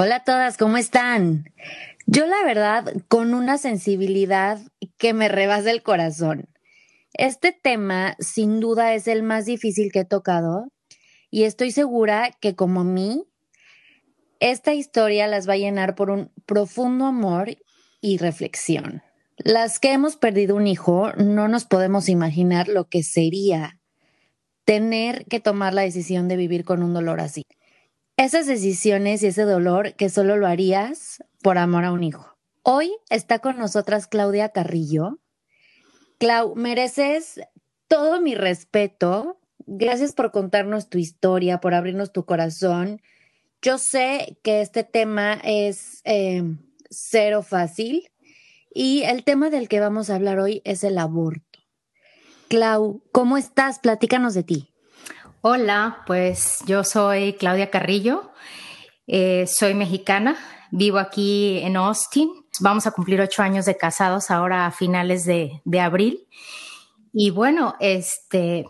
Hola a todas, ¿cómo están? Yo la verdad, con una sensibilidad que me rebasa el corazón. Este tema sin duda es el más difícil que he tocado y estoy segura que como mí, esta historia las va a llenar por un profundo amor y reflexión. Las que hemos perdido un hijo no nos podemos imaginar lo que sería tener que tomar la decisión de vivir con un dolor así esas decisiones y ese dolor que solo lo harías por amor a un hijo. Hoy está con nosotras Claudia Carrillo. Clau, mereces todo mi respeto. Gracias por contarnos tu historia, por abrirnos tu corazón. Yo sé que este tema es eh, cero fácil y el tema del que vamos a hablar hoy es el aborto. Clau, ¿cómo estás? Platícanos de ti. Hola, pues yo soy Claudia Carrillo, eh, soy mexicana, vivo aquí en Austin. Vamos a cumplir ocho años de casados ahora a finales de, abril. Y bueno, este,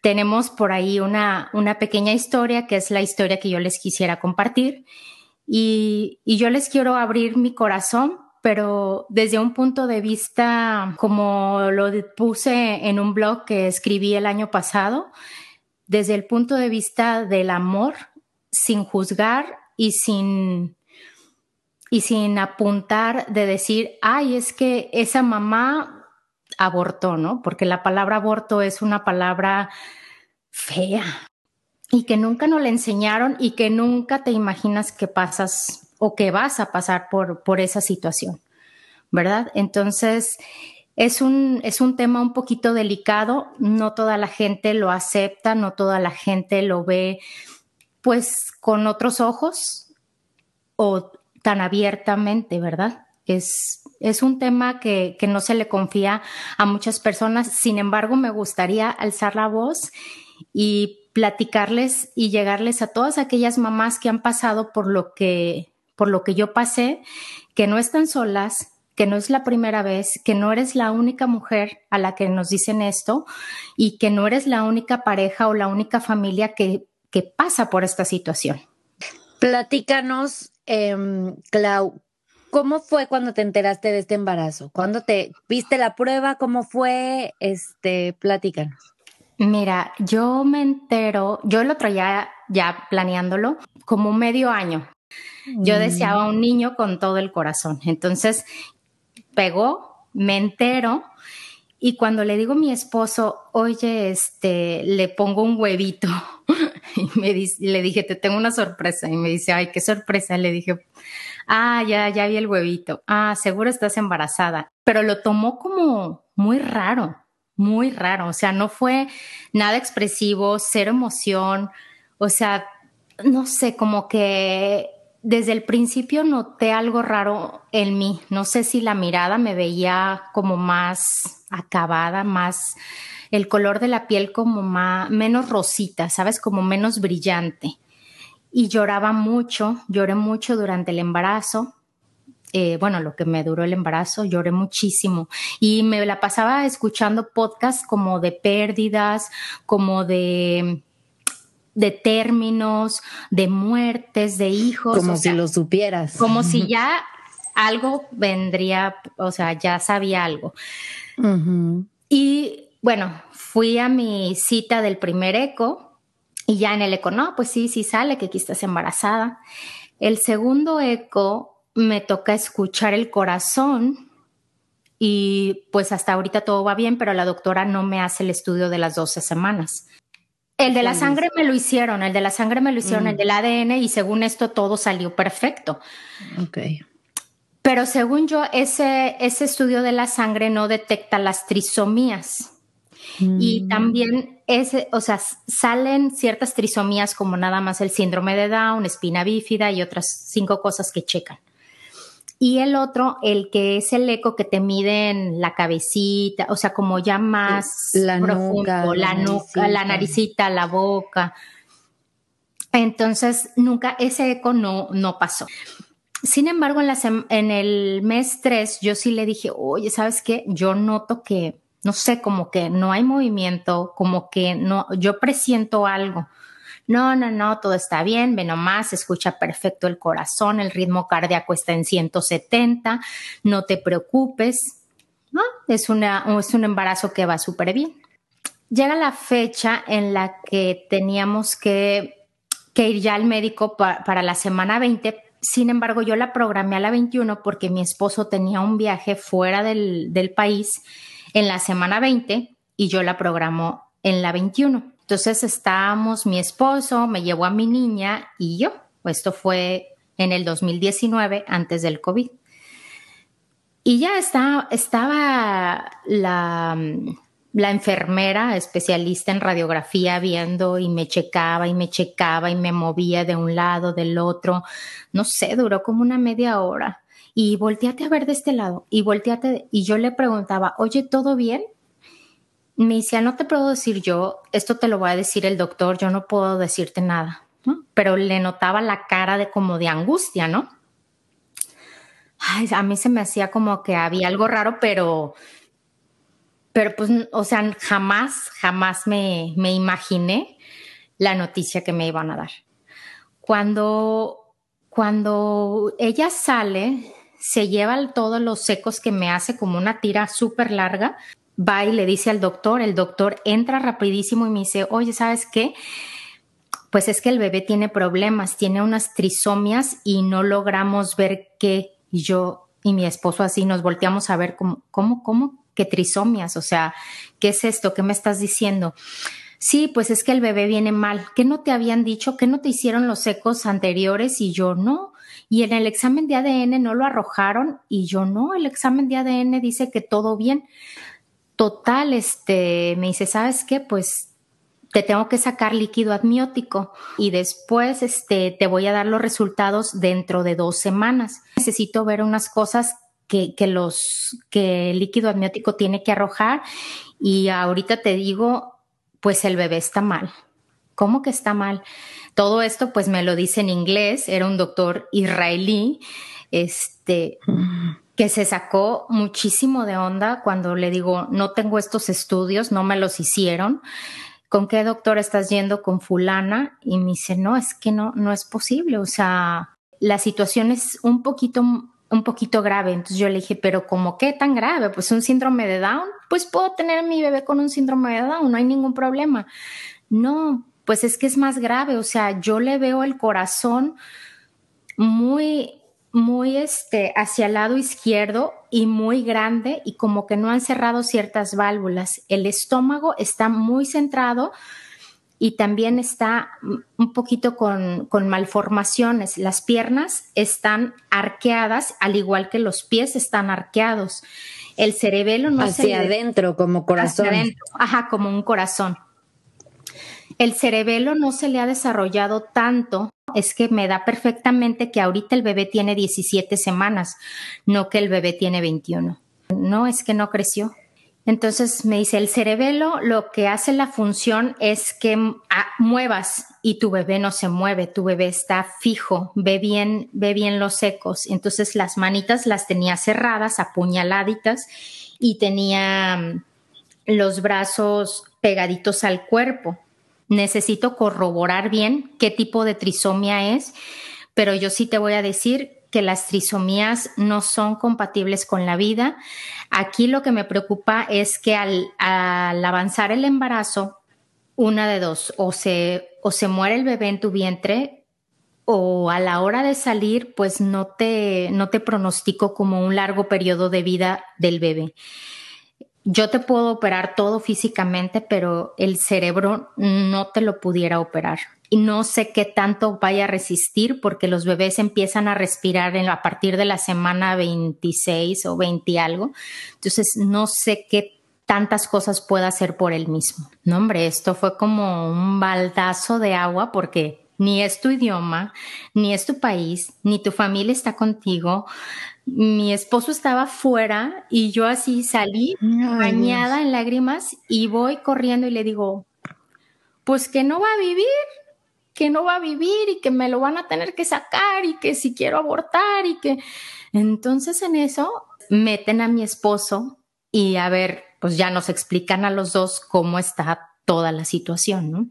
tenemos por ahí una, una, pequeña historia que es la historia que yo les quisiera compartir. Y, y yo les quiero abrir mi corazón pero desde un punto de vista, como lo puse en un blog que escribí el año pasado, desde el punto de vista del amor, sin juzgar y sin, y sin apuntar de decir, ay, es que esa mamá abortó, ¿no? Porque la palabra aborto es una palabra fea y que nunca nos la enseñaron y que nunca te imaginas que pasas o que vas a pasar por, por esa situación, ¿verdad? Entonces, es un, es un tema un poquito delicado, no toda la gente lo acepta, no toda la gente lo ve pues con otros ojos o tan abiertamente, ¿verdad? Es, es un tema que, que no se le confía a muchas personas, sin embargo me gustaría alzar la voz y platicarles y llegarles a todas aquellas mamás que han pasado por lo que, por lo que yo pasé, que no están solas, que no es la primera vez, que no eres la única mujer a la que nos dicen esto y que no eres la única pareja o la única familia que, que pasa por esta situación. Platícanos, eh, Clau, ¿cómo fue cuando te enteraste de este embarazo? ¿Cuándo te viste la prueba? ¿Cómo fue? Este, platícanos. Mira, yo me entero, yo lo traía ya planeándolo como medio año. Yo mm. deseaba un niño con todo el corazón. Entonces, pegó, me entero y cuando le digo a mi esposo, oye, este, le pongo un huevito y me le dije, te tengo una sorpresa y me dice, ay, qué sorpresa. Le dije, ah, ya, ya vi el huevito. Ah, seguro estás embarazada. Pero lo tomó como muy raro, muy raro. O sea, no fue nada expresivo, cero emoción. O sea, no sé, como que desde el principio noté algo raro en mí. No sé si la mirada me veía como más acabada, más el color de la piel como más menos rosita, sabes, como menos brillante. Y lloraba mucho, lloré mucho durante el embarazo. Eh, bueno, lo que me duró el embarazo, lloré muchísimo y me la pasaba escuchando podcasts como de pérdidas, como de de términos, de muertes, de hijos. Como si lo supieras. Como si ya algo vendría, o sea, ya sabía algo. Y bueno, fui a mi cita del primer eco y ya en el eco, no, pues sí, sí sale que aquí estás embarazada. El segundo eco me toca escuchar el corazón y pues hasta ahorita todo va bien, pero la doctora no me hace el estudio de las 12 semanas. El de la sangre me lo hicieron, el de la sangre me lo hicieron, el mm. del ADN y según esto todo salió perfecto. Ok. Pero según yo, ese, ese estudio de la sangre no detecta las trisomías. Y Mm. también ese, o sea, salen ciertas trisomías como nada más el síndrome de Down, espina bífida y otras cinco cosas que checan. Y el otro, el que es el eco que te mide en la cabecita, o sea, como ya más La profundo, nuca, la la nuca, la naricita. la boca. Entonces, nunca, ese eco no, no pasó. Sin embargo, en, la en el mes 3, yo sí le dije, oye, ¿sabes qué? Yo noto que, no sé, como que no hay movimiento, como que no, yo presiento algo. No, no, no, todo está bien, ve nomás, escucha perfecto el corazón, el ritmo cardíaco está en 170, no te preocupes. Es, un embarazo que va súper bien. Llega la fecha en la que teníamos que, que ir ya al médico pa- para la semana 20. Sin embargo, yo la programé a la 21 porque mi esposo tenía un viaje fuera del, del país en la semana 20 y yo la programo en la 21. Entonces estábamos mi esposo, me llevó a mi niña y yo. Esto fue en el 2019, antes del COVID. Y ya está, estaba la, la enfermera especialista en radiografía viendo y me checaba y me checaba y me movía de un lado, del otro. No sé, duró como una media hora. Y volteate a ver de este lado y volteate. Y yo le preguntaba, oye, ¿todo bien? Me decía, no te puedo decir yo, esto te lo va a decir el doctor, yo no puedo decirte nada. ¿no? Pero le notaba la cara de como de angustia, ¿no? Ay, a mí se me hacía como que había algo raro, pero, pero pues, o sea, jamás, jamás me, me imaginé la noticia que me iban a dar. Cuando, cuando ella sale, se lleva todos los secos que me hace como una tira súper larga, va y le dice al doctor, el doctor entra rapidísimo y me dice, oye, ¿sabes qué? Pues es que el bebé tiene problemas, tiene unas trisomias y no logramos ver qué. Y yo y mi esposo así nos volteamos a ver como, ¿cómo, cómo? ¿Qué trisomias? O sea, ¿qué es esto? ¿Qué me estás diciendo? Sí, pues es que el bebé viene mal. ¿Qué no te habían dicho? ¿Qué no te hicieron los ecos anteriores? Y yo no. Y en el examen de ADN no lo arrojaron y yo no. El examen de ADN dice que todo bien. Total, este, me dice, ¿sabes qué? Pues te tengo que sacar líquido amniótico y después este, te voy a dar los resultados dentro de dos semanas. Necesito ver unas cosas que, que, los, que el líquido amniótico tiene que arrojar y ahorita te digo, pues el bebé está mal. ¿Cómo que está mal? Todo esto pues me lo dice en inglés, era un doctor israelí, este, que se sacó muchísimo de onda cuando le digo, no tengo estos estudios, no me los hicieron. ¿con qué doctor estás yendo con fulana? Y me dice, no, es que no, no es posible. O sea, la situación es un poquito, un poquito grave. Entonces yo le dije, pero ¿cómo qué tan grave? Pues un síndrome de Down. Pues puedo tener a mi bebé con un síndrome de Down, no hay ningún problema. No, pues es que es más grave. O sea, yo le veo el corazón muy, muy este, hacia el lado izquierdo y muy grande y como que no han cerrado ciertas válvulas. El estómago está muy centrado y también está un poquito con, con, malformaciones. Las piernas están arqueadas, al igual que los pies están arqueados. El cerebelo no hacia se adentro, como corazón. Hacia adentro. Ajá, como un corazón. El cerebelo no se le ha desarrollado tanto, es que me da perfectamente que ahorita el bebé tiene 17 semanas, no que el bebé tiene 21. No, es que no creció. Entonces me dice, el cerebelo lo que hace la función es que ah, muevas y tu bebé no se mueve, tu bebé está fijo, ve bien, ve bien los ecos. Entonces las manitas las tenía cerradas, apuñaladitas y tenía mm, los brazos pegaditos al cuerpo. Necesito corroborar bien qué tipo de trisomía es, pero yo sí te voy a decir que las trisomías no son compatibles con la vida. Aquí lo que me preocupa es que al, avanzar el embarazo, una de dos, o se, o se muere el bebé en tu vientre o a la hora de salir, pues no te, no te pronostico como un largo periodo de vida del bebé. Yo te puedo operar todo físicamente, pero el cerebro no te lo pudiera operar. Y no sé qué tanto vaya a resistir porque los bebés empiezan a respirar en, a partir de la semana 26 o 20 algo. Entonces, no sé qué tantas cosas pueda hacer por él mismo. No, hombre, esto fue como un baldazo de agua porque ni es tu idioma, ni es tu país, ni tu familia está contigo. Mi esposo estaba fuera y yo así salí bañada en lágrimas y voy corriendo y le digo, pues que no va a vivir, que no va a vivir y que me lo van a tener que sacar y que si quiero abortar y que... Entonces en eso meten a mi esposo y a ver, pues ya nos explican a los dos cómo está toda la situación, ¿no?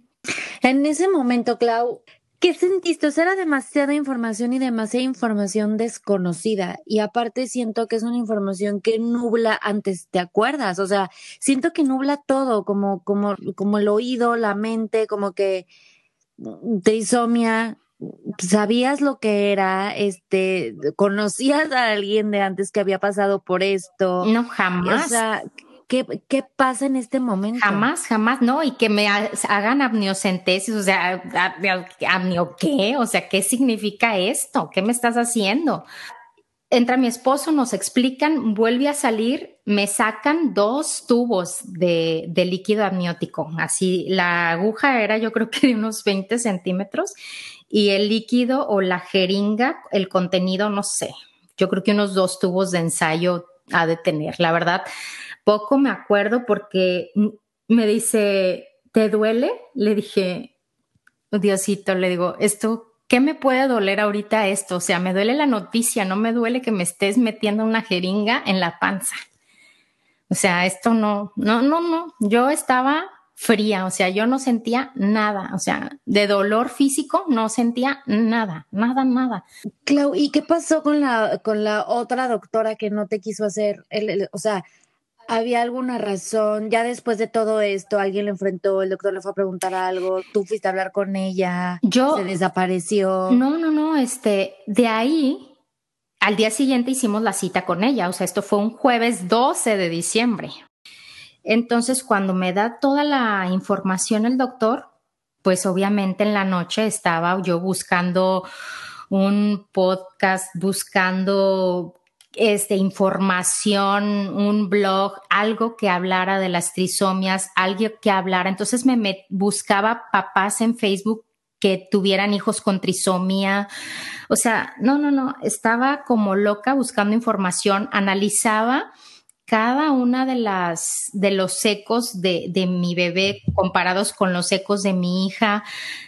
En ese momento, Clau, ¿qué sentiste? O sea, era demasiada información y demasiada información desconocida. Y aparte siento que es una información que nubla antes, ¿te acuerdas? O sea, siento que nubla todo, como, como, como el oído, la mente, como que mm, trisomia, sabías lo que era, este, conocías a alguien de antes que había pasado por esto. No, jamás. O sea, ¿qué, qué pasa en este momento? Jamás, jamás, no, y que me hagan amniocentesis, o sea, amnio qué, o sea, ¿qué significa esto? ¿Qué me estás haciendo? Entra mi esposo, nos explican, vuelve a salir, me sacan dos tubos de, de líquido amniótico. Así, la aguja era yo creo que de unos 20 centímetros y el líquido o la jeringa, el contenido, no sé, yo creo que unos dos tubos de ensayo ha de tener. La verdad, poco me acuerdo porque me dice, ¿te duele? Le dije, Diosito, le digo, esto, ¿qué me puede doler ahorita esto? O sea, me duele la noticia, no me duele que me estés metiendo una jeringa en la panza. O sea, esto no, no, no, no. Yo estaba fría, o sea, yo no sentía nada, o sea, de dolor físico no sentía nada, nada, nada. Clau, ¿y qué pasó con la, con la otra doctora que no te quiso hacer? El, o sea, ¿había alguna razón? Ya después de todo esto, alguien le enfrentó, el doctor le fue a preguntar algo, tú fuiste a hablar con ella, yo, se desapareció. No, no, no, este, de ahí al día siguiente hicimos la cita con ella, o sea, esto fue un jueves 12 de diciembre. Entonces, cuando me da toda la información el doctor, pues obviamente en la noche estaba yo buscando un podcast, buscando este, información, un blog, algo que hablara de las trisomias, algo que hablara. Entonces me, me buscaba papás en Facebook que tuvieran hijos con trisomía. O sea, no, no, no, estaba como loca buscando información, analizaba cada una de las de los secos de, de mi bebé comparados con los secos de mi hija.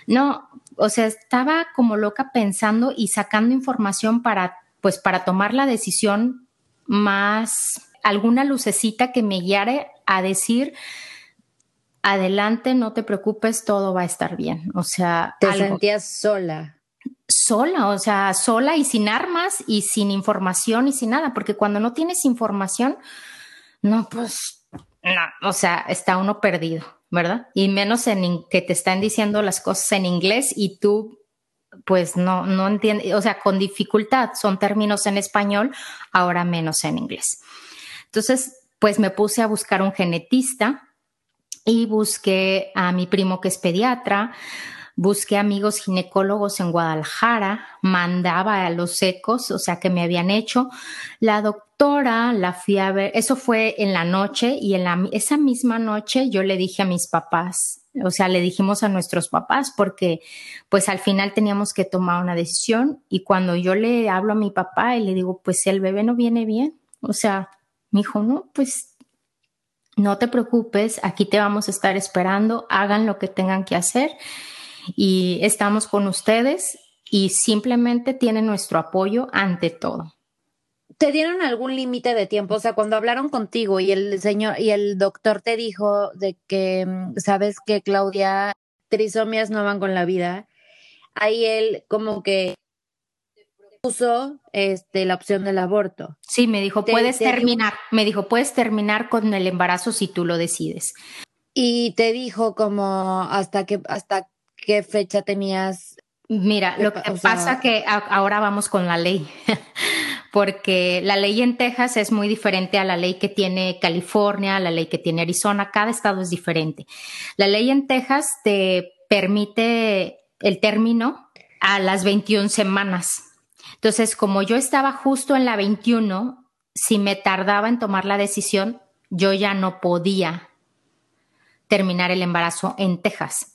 No, o sea, estaba como loca pensando y sacando información para, pues, para tomar la decisión más, alguna lucecita que me guiara a decir, adelante, no te preocupes, todo va a estar bien. O sea, te sentías sola. Sola, o sea, sola y sin armas y sin información y sin nada, porque cuando no tienes información, no, pues, no, o sea, está uno perdido, ¿verdad? Y menos en que te están diciendo las cosas en inglés y tú, pues, no, no entiendes, o sea, con dificultad, son términos en español, ahora menos en inglés. Entonces, pues me puse a buscar un genetista y busqué a mi primo que es pediatra, busqué amigos ginecólogos en Guadalajara, mandaba a los ecos, o sea, que me habían hecho. La doctora la fui a ver, eso fue en la noche y en la, esa misma noche yo le dije a mis papás, o sea, le dijimos a nuestros papás porque pues al final teníamos que tomar una decisión y cuando yo le hablo a mi papá y le digo, pues el bebé no viene bien, o sea, mi hijo, no, pues no te preocupes, aquí te vamos a estar esperando, hagan lo que tengan que hacer y estamos con ustedes y simplemente tienen nuestro apoyo ante todo. ¿Te dieron algún límite de tiempo? O sea, cuando hablaron contigo y el señor y el doctor te dijo de que mm, sabes que Claudia trisomias no van con la vida, ahí él como que puso este la opción del aborto. Sí, me dijo, puedes terminar, me dijo, puedes terminar con el embarazo si tú lo decides. Y te dijo como hasta que hasta qué fecha tenías. Mira, lo que pasa que ahora vamos con la ley, porque la ley en Texas es muy diferente a la ley que tiene California, la ley que tiene Arizona, cada estado es diferente. La ley en Texas te permite el término a las 21 semanas. Entonces, como yo estaba justo en la 21, si me tardaba en tomar la decisión, yo ya no podía terminar el embarazo en Texas.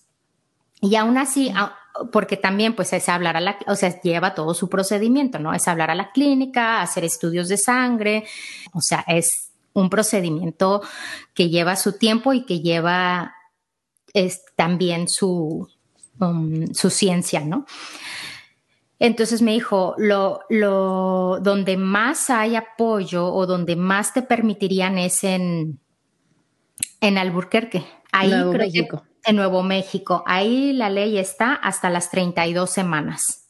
Y aún así, porque también pues es hablar a la, o sea, lleva todo su procedimiento, ¿no? Es hablar a la clínica, hacer estudios de sangre, o sea, es un procedimiento que lleva su tiempo y que lleva es también su, um, su ciencia, ¿no? Entonces me dijo, lo, lo, donde más hay apoyo o donde más te permitirían es en, en Alburquerque. Ahí Nuevo México. En Nuevo México. Ahí la ley está hasta las 32 semanas.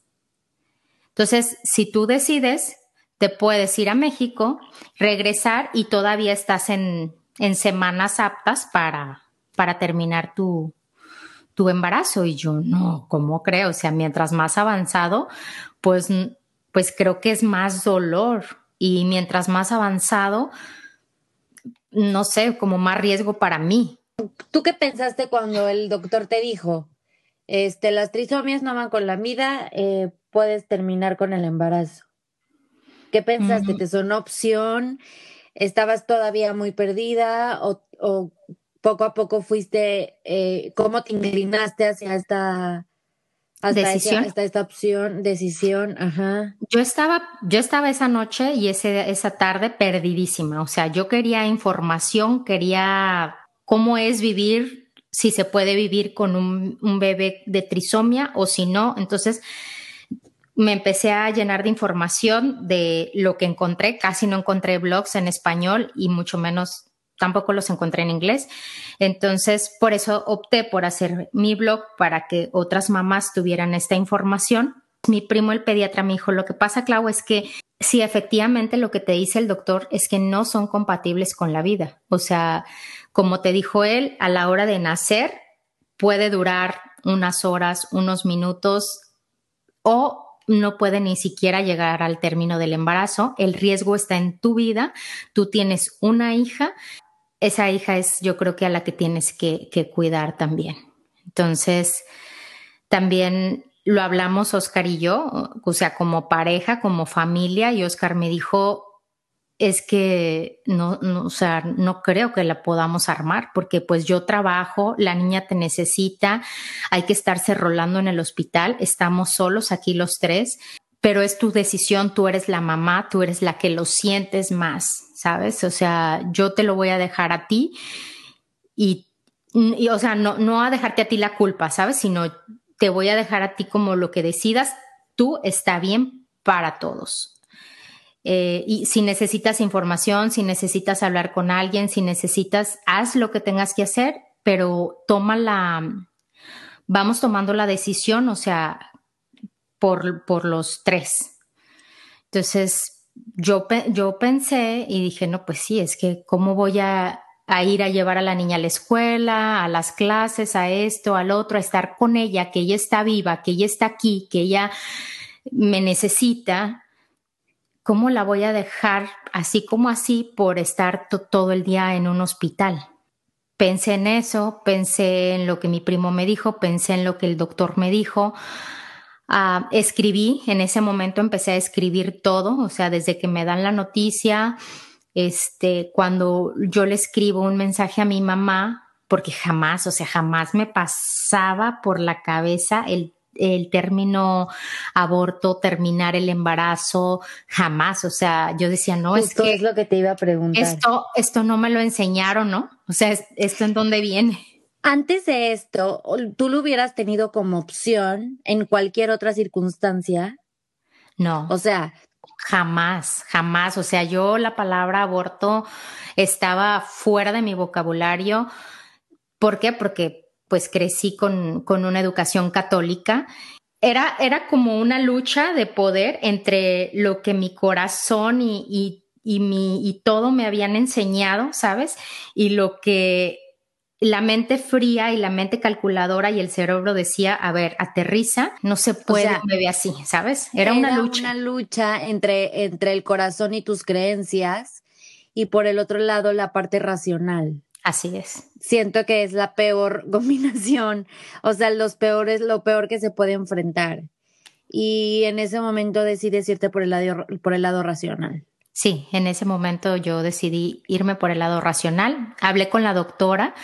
Entonces, si tú decides, te puedes ir a México, regresar y todavía estás en, en semanas aptas para, para terminar tu, tu embarazo. Y yo, no, ¿cómo creo? O sea, mientras más avanzado, pues, pues creo que es más dolor. Y mientras más avanzado, no sé, como más riesgo para mí. ¿Tú qué pensaste cuando el doctor te dijo, este, las trisomias no van con la vida, eh, puedes terminar con el embarazo? ¿Qué pensaste? ¿Te sonó opción? ¿Estabas todavía muy perdida o, o poco a poco fuiste, eh, cómo te inclinaste hacia esta hasta decisión. hasta esta opción, decisión, ajá. Yo estaba, yo estaba esa noche y ese, esa tarde perdidísima. O sea, yo quería información, quería cómo es vivir, si se puede vivir con un, bebé de trisomia o si no. Entonces, me empecé a llenar de información de lo que encontré. Casi no encontré blogs en español y mucho menos tampoco los encontré en inglés. Entonces, por eso opté por hacer mi blog para que otras mamás tuvieran esta información. Mi primo, el pediatra, me dijo, lo que pasa, Clau, es que si efectivamente lo que te dice el doctor es que no son compatibles con la vida. O sea, como te dijo él, a la hora de nacer puede durar unas horas, unos minutos o no puede ni siquiera llegar al término del embarazo. El riesgo está en tu vida. Tú tienes una hija esa hija es yo creo que a la que tienes que, que cuidar también. Entonces, también lo hablamos Oscar y yo, o sea, como pareja, como familia, y Oscar me dijo, es que no, no, o sea, no creo que la podamos armar porque pues yo trabajo, la niña te necesita, hay que estarse rolando en el hospital, estamos solos aquí los tres pero es tu decisión, tú eres la mamá, tú eres la que lo sientes más, ¿sabes? O sea, yo te lo voy a dejar a ti y, y, o sea, no, no a dejarte a ti la culpa, ¿sabes? Sino te voy a dejar a ti como lo que decidas, tú está bien para todos. Eh, y si necesitas información, si necesitas hablar con alguien, si necesitas, haz lo que tengas que hacer, pero toma la, vamos tomando la decisión, o sea, por, por los tres. Entonces, yo, yo pensé y dije, no, pues sí, es que cómo voy a, a, ir a llevar a la niña a la escuela, a las clases, a esto, al otro, a estar con ella, que ella está viva, que ella está aquí, que ella me necesita. ¿Cómo la voy a dejar así como así por estar todo el día en un hospital? Pensé en eso, pensé en lo que mi primo me dijo, pensé en lo que el doctor me dijo. Uh, escribí, en ese momento empecé a escribir todo, o sea, desde que me dan la noticia, este, cuando yo le escribo un mensaje a mi mamá, porque jamás, o sea, jamás me pasaba por la cabeza el, el término aborto, terminar el embarazo, jamás, o sea, yo decía, no, Justo es que... es lo que te iba a preguntar. Esto, esto no me lo enseñaron, ¿no? O sea, ¿esto en dónde viene? Antes de esto, ¿tú lo hubieras tenido como opción en cualquier otra circunstancia? No. O sea, jamás, jamás. O sea, yo la palabra aborto estaba fuera de mi vocabulario. ¿Por qué? Porque pues crecí con, con una educación católica. Era, era como una lucha de poder entre lo que mi corazón y, y, y, mi, y todo me habían enseñado, ¿sabes? Y lo que la mente fría y la mente calculadora y el cerebro decía, a ver, aterriza, no se puede O sea, así, ¿sabes? Era, una lucha. una lucha entre, entre el corazón y tus creencias y por el otro lado la parte racional. Así es. Siento que es la peor combinación, o sea, los peores, lo peor que se puede enfrentar. Y en ese momento decides irte por el lado, por el lado racional. Sí, en ese momento yo decidí irme por el lado racional. Hablé con la doctora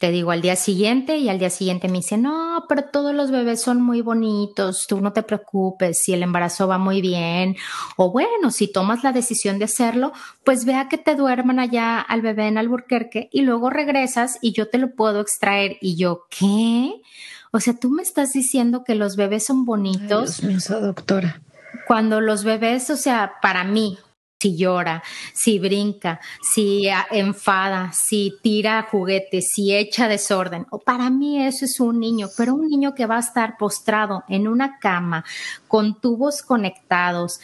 te digo, al día siguiente y al día siguiente me dice, no, pero todos los bebés son muy bonitos, tú no te preocupes, si el embarazo va muy bien, o bueno, si tomas la decisión de hacerlo, pues vea que te duerman allá al bebé en Alburquerque y luego regresas y yo te lo puedo extraer. Y yo, ¿qué? O sea, tú me estás diciendo que los bebés son bonitos. Ay, doctora. Cuando los bebés, o sea, para mí, si llora, si brinca, si enfada, si tira juguetes, si echa desorden. Para mí eso es un niño, pero un niño que va a estar postrado en una cama con tubos conectados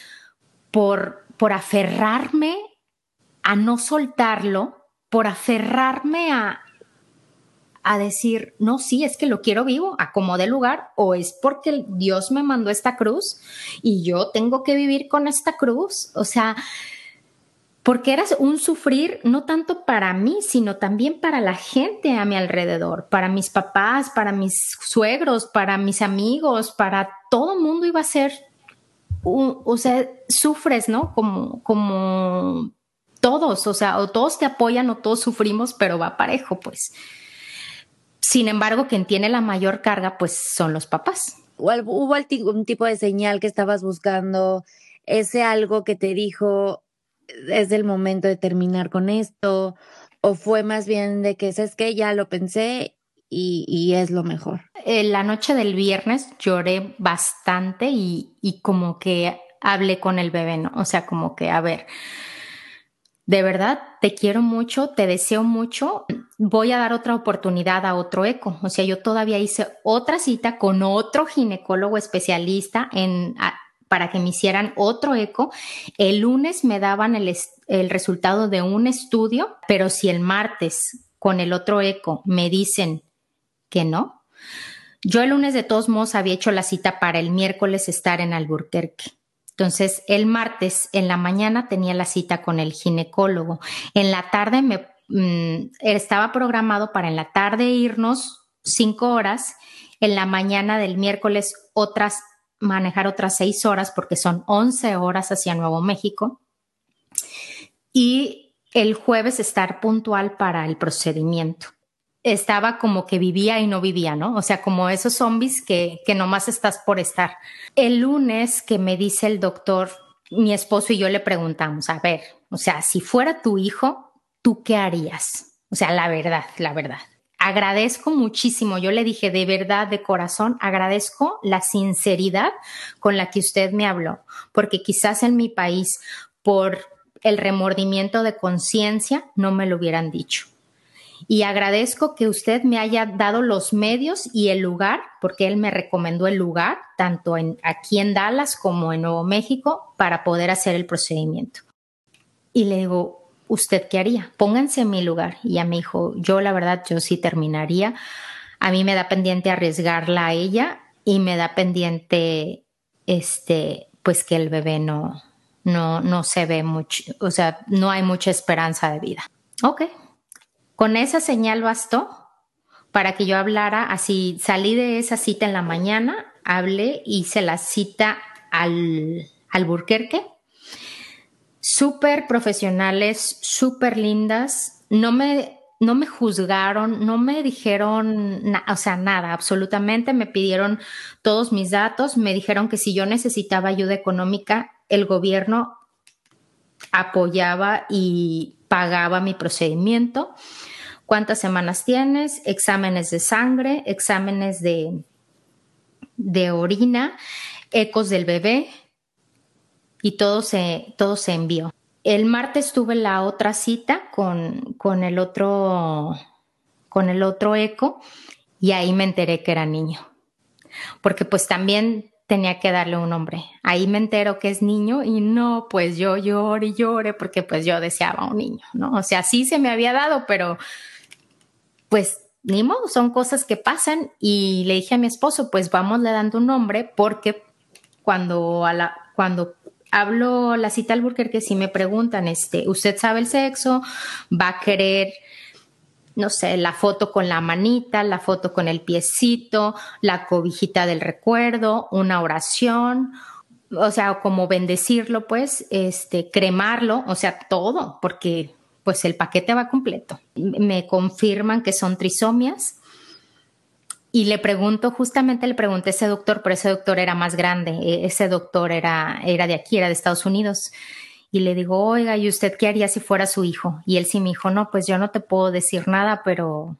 por, por aferrarme a no soltarlo, por aferrarme a, a decir, no, sí, es que lo quiero vivo, acomode lugar, o es porque Dios me mandó esta cruz y yo tengo que vivir con esta cruz. O sea, porque era un sufrir no tanto para mí, sino también para la gente a mi alrededor, para mis papás, para mis suegros, para mis amigos, para todo el mundo iba a ser, o sea, sufres, ¿no? Como, como todos, o sea, o todos te apoyan o todos sufrimos, pero va parejo, pues. Sin embargo, quien tiene la mayor carga, pues son los papás. ¿Hubo algún tipo de señal que estabas buscando? ¿Ese algo que te dijo, es el momento de terminar con esto? ¿O fue más bien de que, es que ya lo pensé y, y, es lo mejor? la noche del viernes lloré bastante y, y como que hablé con el bebé, ¿no? O sea, como que, a ver, de verdad, te quiero mucho, te deseo mucho. Voy a dar otra oportunidad a otro eco. O sea, yo todavía hice otra cita con otro ginecólogo especialista en, para que me hicieran otro eco. El lunes me daban el, el resultado de un estudio, pero si el martes con el otro eco me dicen que no, yo el lunes de todos modos había hecho la cita para el miércoles estar en Alburquerque. Entonces, el martes en la mañana tenía la cita con el ginecólogo. En la tarde me mm, estaba programado para en la tarde irnos cinco horas, en la mañana del miércoles otras manejar otras seis horas porque son once horas hacia Nuevo México. Y el jueves estar puntual para el procedimiento estaba como que vivía y no vivía, ¿no? O sea, como esos zombies que, que nomás estás por estar. El lunes que me dice el doctor, mi esposo y yo le preguntamos, a ver, o sea, si fuera tu hijo, ¿tú qué harías? O sea, la verdad, la verdad. Agradezco muchísimo, yo le dije de verdad, de corazón, agradezco la sinceridad con la que usted me habló, porque quizás en mi país, por el remordimiento de conciencia, no me lo hubieran dicho y agradezco que usted me haya dado los medios y el lugar, porque él me recomendó el lugar, tanto en, aquí en Dallas como en Nuevo México, para poder hacer el procedimiento. Y le digo, ¿usted qué haría? Pónganse en mi lugar. Y ya me dijo, yo la verdad, yo sí terminaría. A mí me da pendiente arriesgarla a ella y me da pendiente, este, pues que el bebé no, no, no se ve mucho, o sea, no hay mucha esperanza de vida. Ok, con esa señal bastó para que yo hablara, así. Salí de esa cita en la mañana, hablé, hice la cita al, al Burquerque. Súper profesionales, súper lindas, no me, no me juzgaron, no me dijeron, o sea, nada, absolutamente, me pidieron todos mis datos, me dijeron que si yo necesitaba ayuda económica, el gobierno apoyaba y pagaba mi procedimiento cuántas semanas tienes, exámenes de sangre, exámenes de, de orina, ecos del bebé y todo se, todo se envió. El martes tuve la otra cita con, con, el otro, con el otro eco y ahí me enteré que era niño. Porque pues también tenía que darle un nombre. Ahí me entero que es niño y no, pues yo lloré y lloré porque pues yo deseaba un niño, ¿no? O sea, sí se me había dado, pero pues ni modo, son cosas que pasan y le dije a mi esposo, pues vamos le dando un nombre porque cuando a la cuando hablo la cita al que si me preguntan, este, ¿usted sabe el sexo? ¿Va a querer no sé, la foto con la manita, la foto con el piecito, la cobijita del recuerdo, una oración o sea, como bendecirlo, pues, este, cremarlo, o sea, todo, porque pues el paquete va completo. Me confirman que son trisomias y le pregunto, justamente le pregunté a ese doctor, pero ese doctor era más grande, e, ese doctor era, era de aquí, era de Estados Unidos. Y le digo, oiga, ¿y usted qué haría si fuera su hijo? Y él sí me dijo, no, pues yo no te puedo decir nada, pero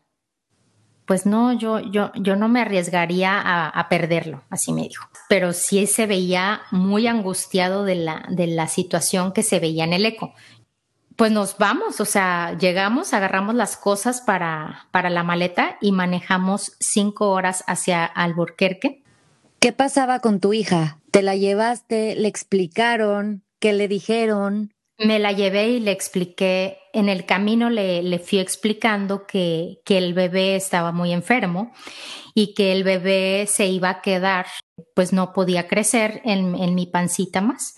pues no, yo, yo, yo no me arriesgaría a, perderlo, así me dijo. Pero sí se veía muy angustiado de la, de la situación que se veía en el eco. Pues nos vamos, o sea, llegamos, agarramos las cosas para, para la maleta y manejamos cinco horas hacia Alburquerque. ¿Qué pasaba con tu hija? ¿Te la llevaste? ¿Le explicaron? ¿Qué le dijeron? Me la llevé y le expliqué, en el camino le, le fui explicando que, que el bebé estaba muy enfermo y que el bebé se iba a quedar, pues no podía crecer en, en mi pancita más.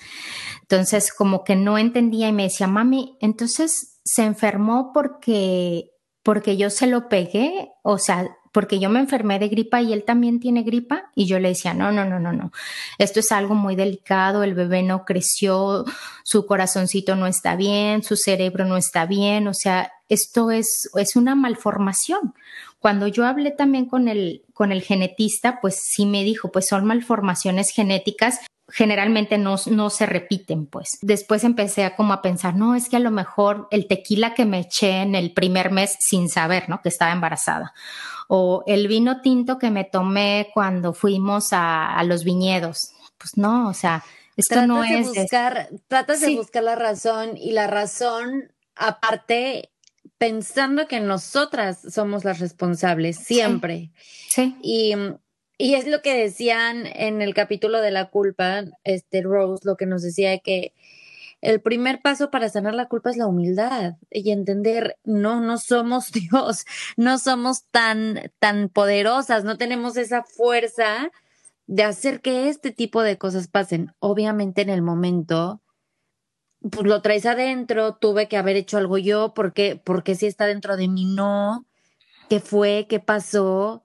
Entonces, como que no entendía y me decía, mami, entonces se enfermó porque, porque yo se lo pegué, o sea, porque yo me enfermé de gripa y él también tiene gripa y yo le decía, no, no, no, no, no, esto es algo muy delicado, el bebé no creció, su corazoncito no está bien, su cerebro no está bien, o sea, esto es, es una malformación. Cuando yo hablé también con el, con el genetista, pues sí me dijo, pues son malformaciones genéticas generalmente no, no, se repiten, pues. Después empecé a como a pensar, no, es que a lo mejor el tequila que me eché en el primer mes sin saber, ¿no? Que estaba embarazada. O el vino tinto que me tomé cuando fuimos a, a los viñedos. Pues no, o sea, esto no de es... Buscar, Tratas de buscar la razón y la razón, aparte, pensando que nosotras somos las responsables, siempre. Sí. Y y es lo que decían en el capítulo de la culpa, este Rose, lo que nos decía que el primer paso para sanar la culpa es la humildad y entender, no, no somos Dios, no somos tan, tan poderosas, no tenemos esa fuerza de hacer que este tipo de cosas pasen. Obviamente en el momento, pues lo traes adentro, tuve que haber hecho algo yo, porque, porque si está dentro de mí, no, ¿qué fue? ¿Qué pasó?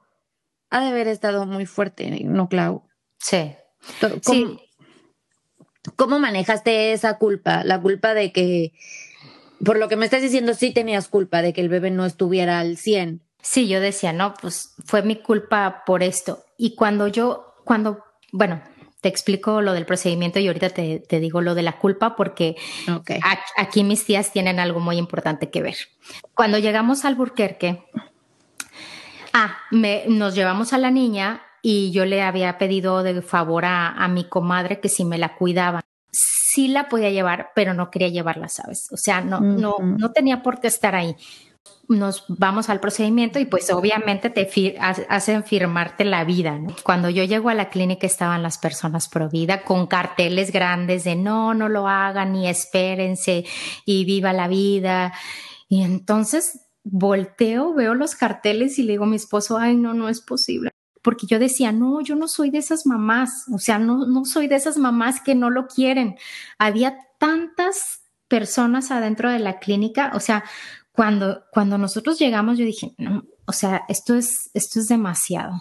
Ha de haber estado muy fuerte, ¿no, Clau? Sí. ¿Cómo, sí. ¿Cómo manejaste esa culpa? La culpa de que, por lo que me estás diciendo, sí tenías culpa de que el bebé no estuviera al 100. Sí, yo decía, no, pues fue mi culpa por esto. Y cuando yo, cuando, bueno, te explico lo del procedimiento y ahorita te, te digo lo de la culpa porque okay. aquí mis tías tienen algo muy importante que ver. Cuando llegamos al Burquerque, Ah, me, nos llevamos a la niña y yo le había pedido de favor a, a mi comadre que si me la cuidaba. Sí la podía llevar, pero no quería llevarla, ¿sabes? O sea, no, no, no tenía por qué estar ahí. Nos vamos al procedimiento y pues obviamente te fir hacen firmarte la vida. ¿no? Cuando yo llego a la clínica estaban las personas pro vida con carteles grandes de no, no lo hagan y espérense y viva la vida. Y entonces volteo, veo los carteles y le digo a mi esposo, ay, no, no es posible. Porque yo decía, no, yo no soy de esas mamás, o sea, no, no soy de esas mamás que no lo quieren. Había tantas personas adentro de la clínica, o sea, cuando, cuando nosotros llegamos, yo dije, no, o sea, esto es, esto es demasiado.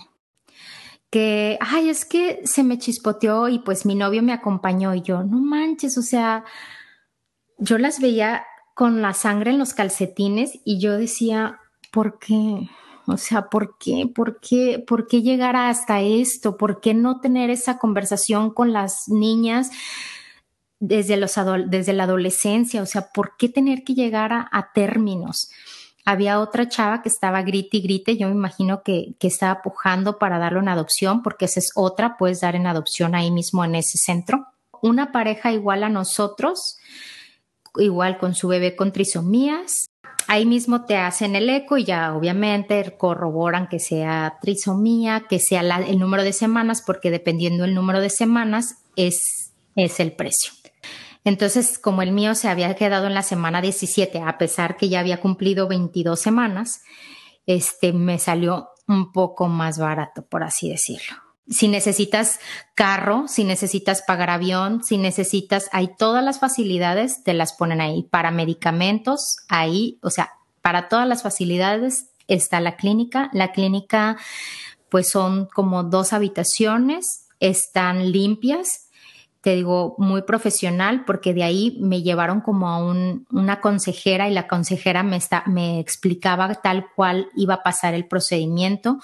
Que, ay, es que se me chispoteó y pues mi novio me acompañó y yo, no manches, o sea, yo las veía con la sangre en los calcetines y yo decía, ¿por qué? O sea, ¿por qué? ¿Por qué? ¿Por qué llegar hasta esto? ¿Por qué no tener esa conversación con las niñas desde, los desde la adolescencia? O sea, ¿por qué tener que llegar a, a términos? Había otra chava que estaba grite y grite, yo me imagino que, que estaba pujando para darle una adopción, porque esa es otra, puedes dar en adopción ahí mismo en ese centro. Una pareja igual a nosotros, igual con su bebé con trisomías. Ahí mismo te hacen el eco y ya obviamente corroboran que sea trisomía, que sea el número de semanas, porque dependiendo del número de semanas es, es el precio. Entonces, como el mío se había quedado en la semana 17, a pesar que ya había cumplido 22 semanas, este me salió un poco más barato, por así decirlo. Si necesitas carro, si necesitas pagar avión, si necesitas, hay todas las facilidades, te las ponen ahí. Para medicamentos, ahí, o sea, para todas las facilidades está la clínica. La clínica, pues son como dos habitaciones, están limpias te digo, muy profesional, porque de ahí me llevaron como a un, una consejera y la consejera me, está, me explicaba tal cual iba a pasar el procedimiento.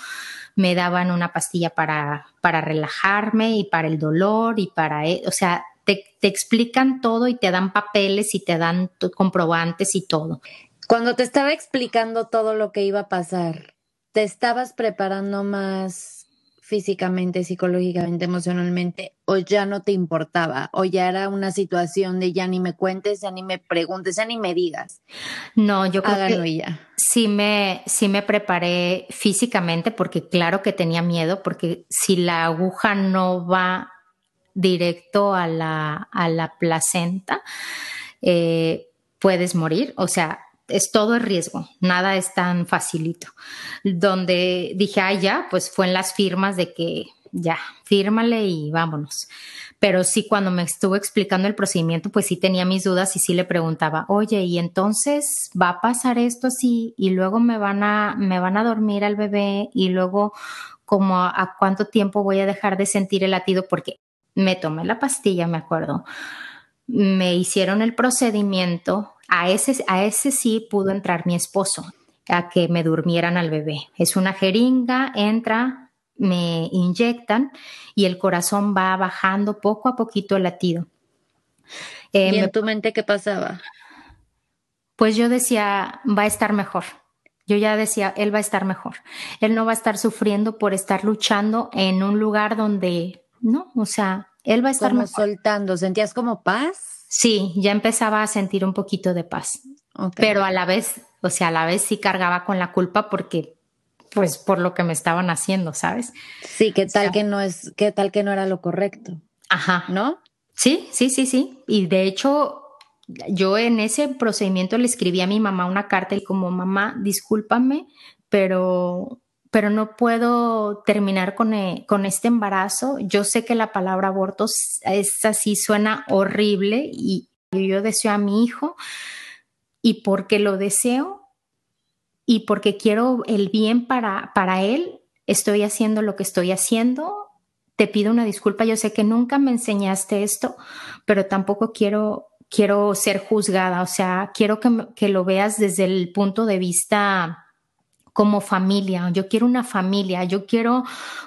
Me daban una pastilla para, para relajarme y para el dolor y para, e, o sea, te, te explican todo y te dan papeles y te dan comprobantes y todo. Cuando te estaba explicando todo lo que iba a pasar, ¿te estabas preparando más físicamente, psicológicamente, emocionalmente, o ya no te importaba, o ya era una situación de ya ni me cuentes, ya ni me preguntes, ya ni me digas. No, yo creo que sí me, sí me preparé físicamente porque claro que tenía miedo, porque si la aguja no va directo a la, a la placenta, eh, puedes morir. O sea, es todo el riesgo, nada es tan facilito. Donde dije, ah, ya, pues fue en las firmas de que ya, fírmale y vámonos. Pero sí, cuando me estuvo explicando el procedimiento, pues sí tenía mis dudas y sí le preguntaba, oye, y entonces va a pasar esto así y luego me van a, me van a dormir al bebé y luego como a cuánto tiempo voy a dejar de sentir el latido porque me tomé la pastilla, me acuerdo. Me hicieron el procedimiento, a ese, a ese sí pudo entrar mi esposo a que me durmieran al bebé. Es una jeringa, entra, me inyectan y el corazón va bajando poco a poquito el latido. Eh, ¿Y en tu mente qué pasaba? Pues yo decía, va a estar mejor. Yo ya decía, él va a estar mejor. Él no va a estar sufriendo por estar luchando en un lugar donde, no, o sea, él va a estar como soltando. ¿Sentías como paz? Sí, ya empezaba a sentir un poquito de paz. Pero a la vez, o sea, a la vez sí cargaba con la culpa porque, pues, por lo que me estaban haciendo, ¿sabes? Sí, qué tal que no es, qué tal que no era lo correcto. Ajá. ¿No? Sí, sí, sí, sí. Y de hecho, yo en ese procedimiento le escribí a mi mamá una carta y como mamá, discúlpame, pero pero no puedo terminar con, eh, con, este embarazo. Yo sé que la palabra aborto es así, suena horrible y yo deseo a mi hijo y porque lo deseo y porque quiero el bien para, para él, estoy haciendo lo que estoy haciendo. Te pido una disculpa, yo sé que nunca me enseñaste esto, pero tampoco quiero, quiero ser juzgada, o sea, quiero que, que lo veas desde el punto de vista como familia, yo quiero una familia, yo quiero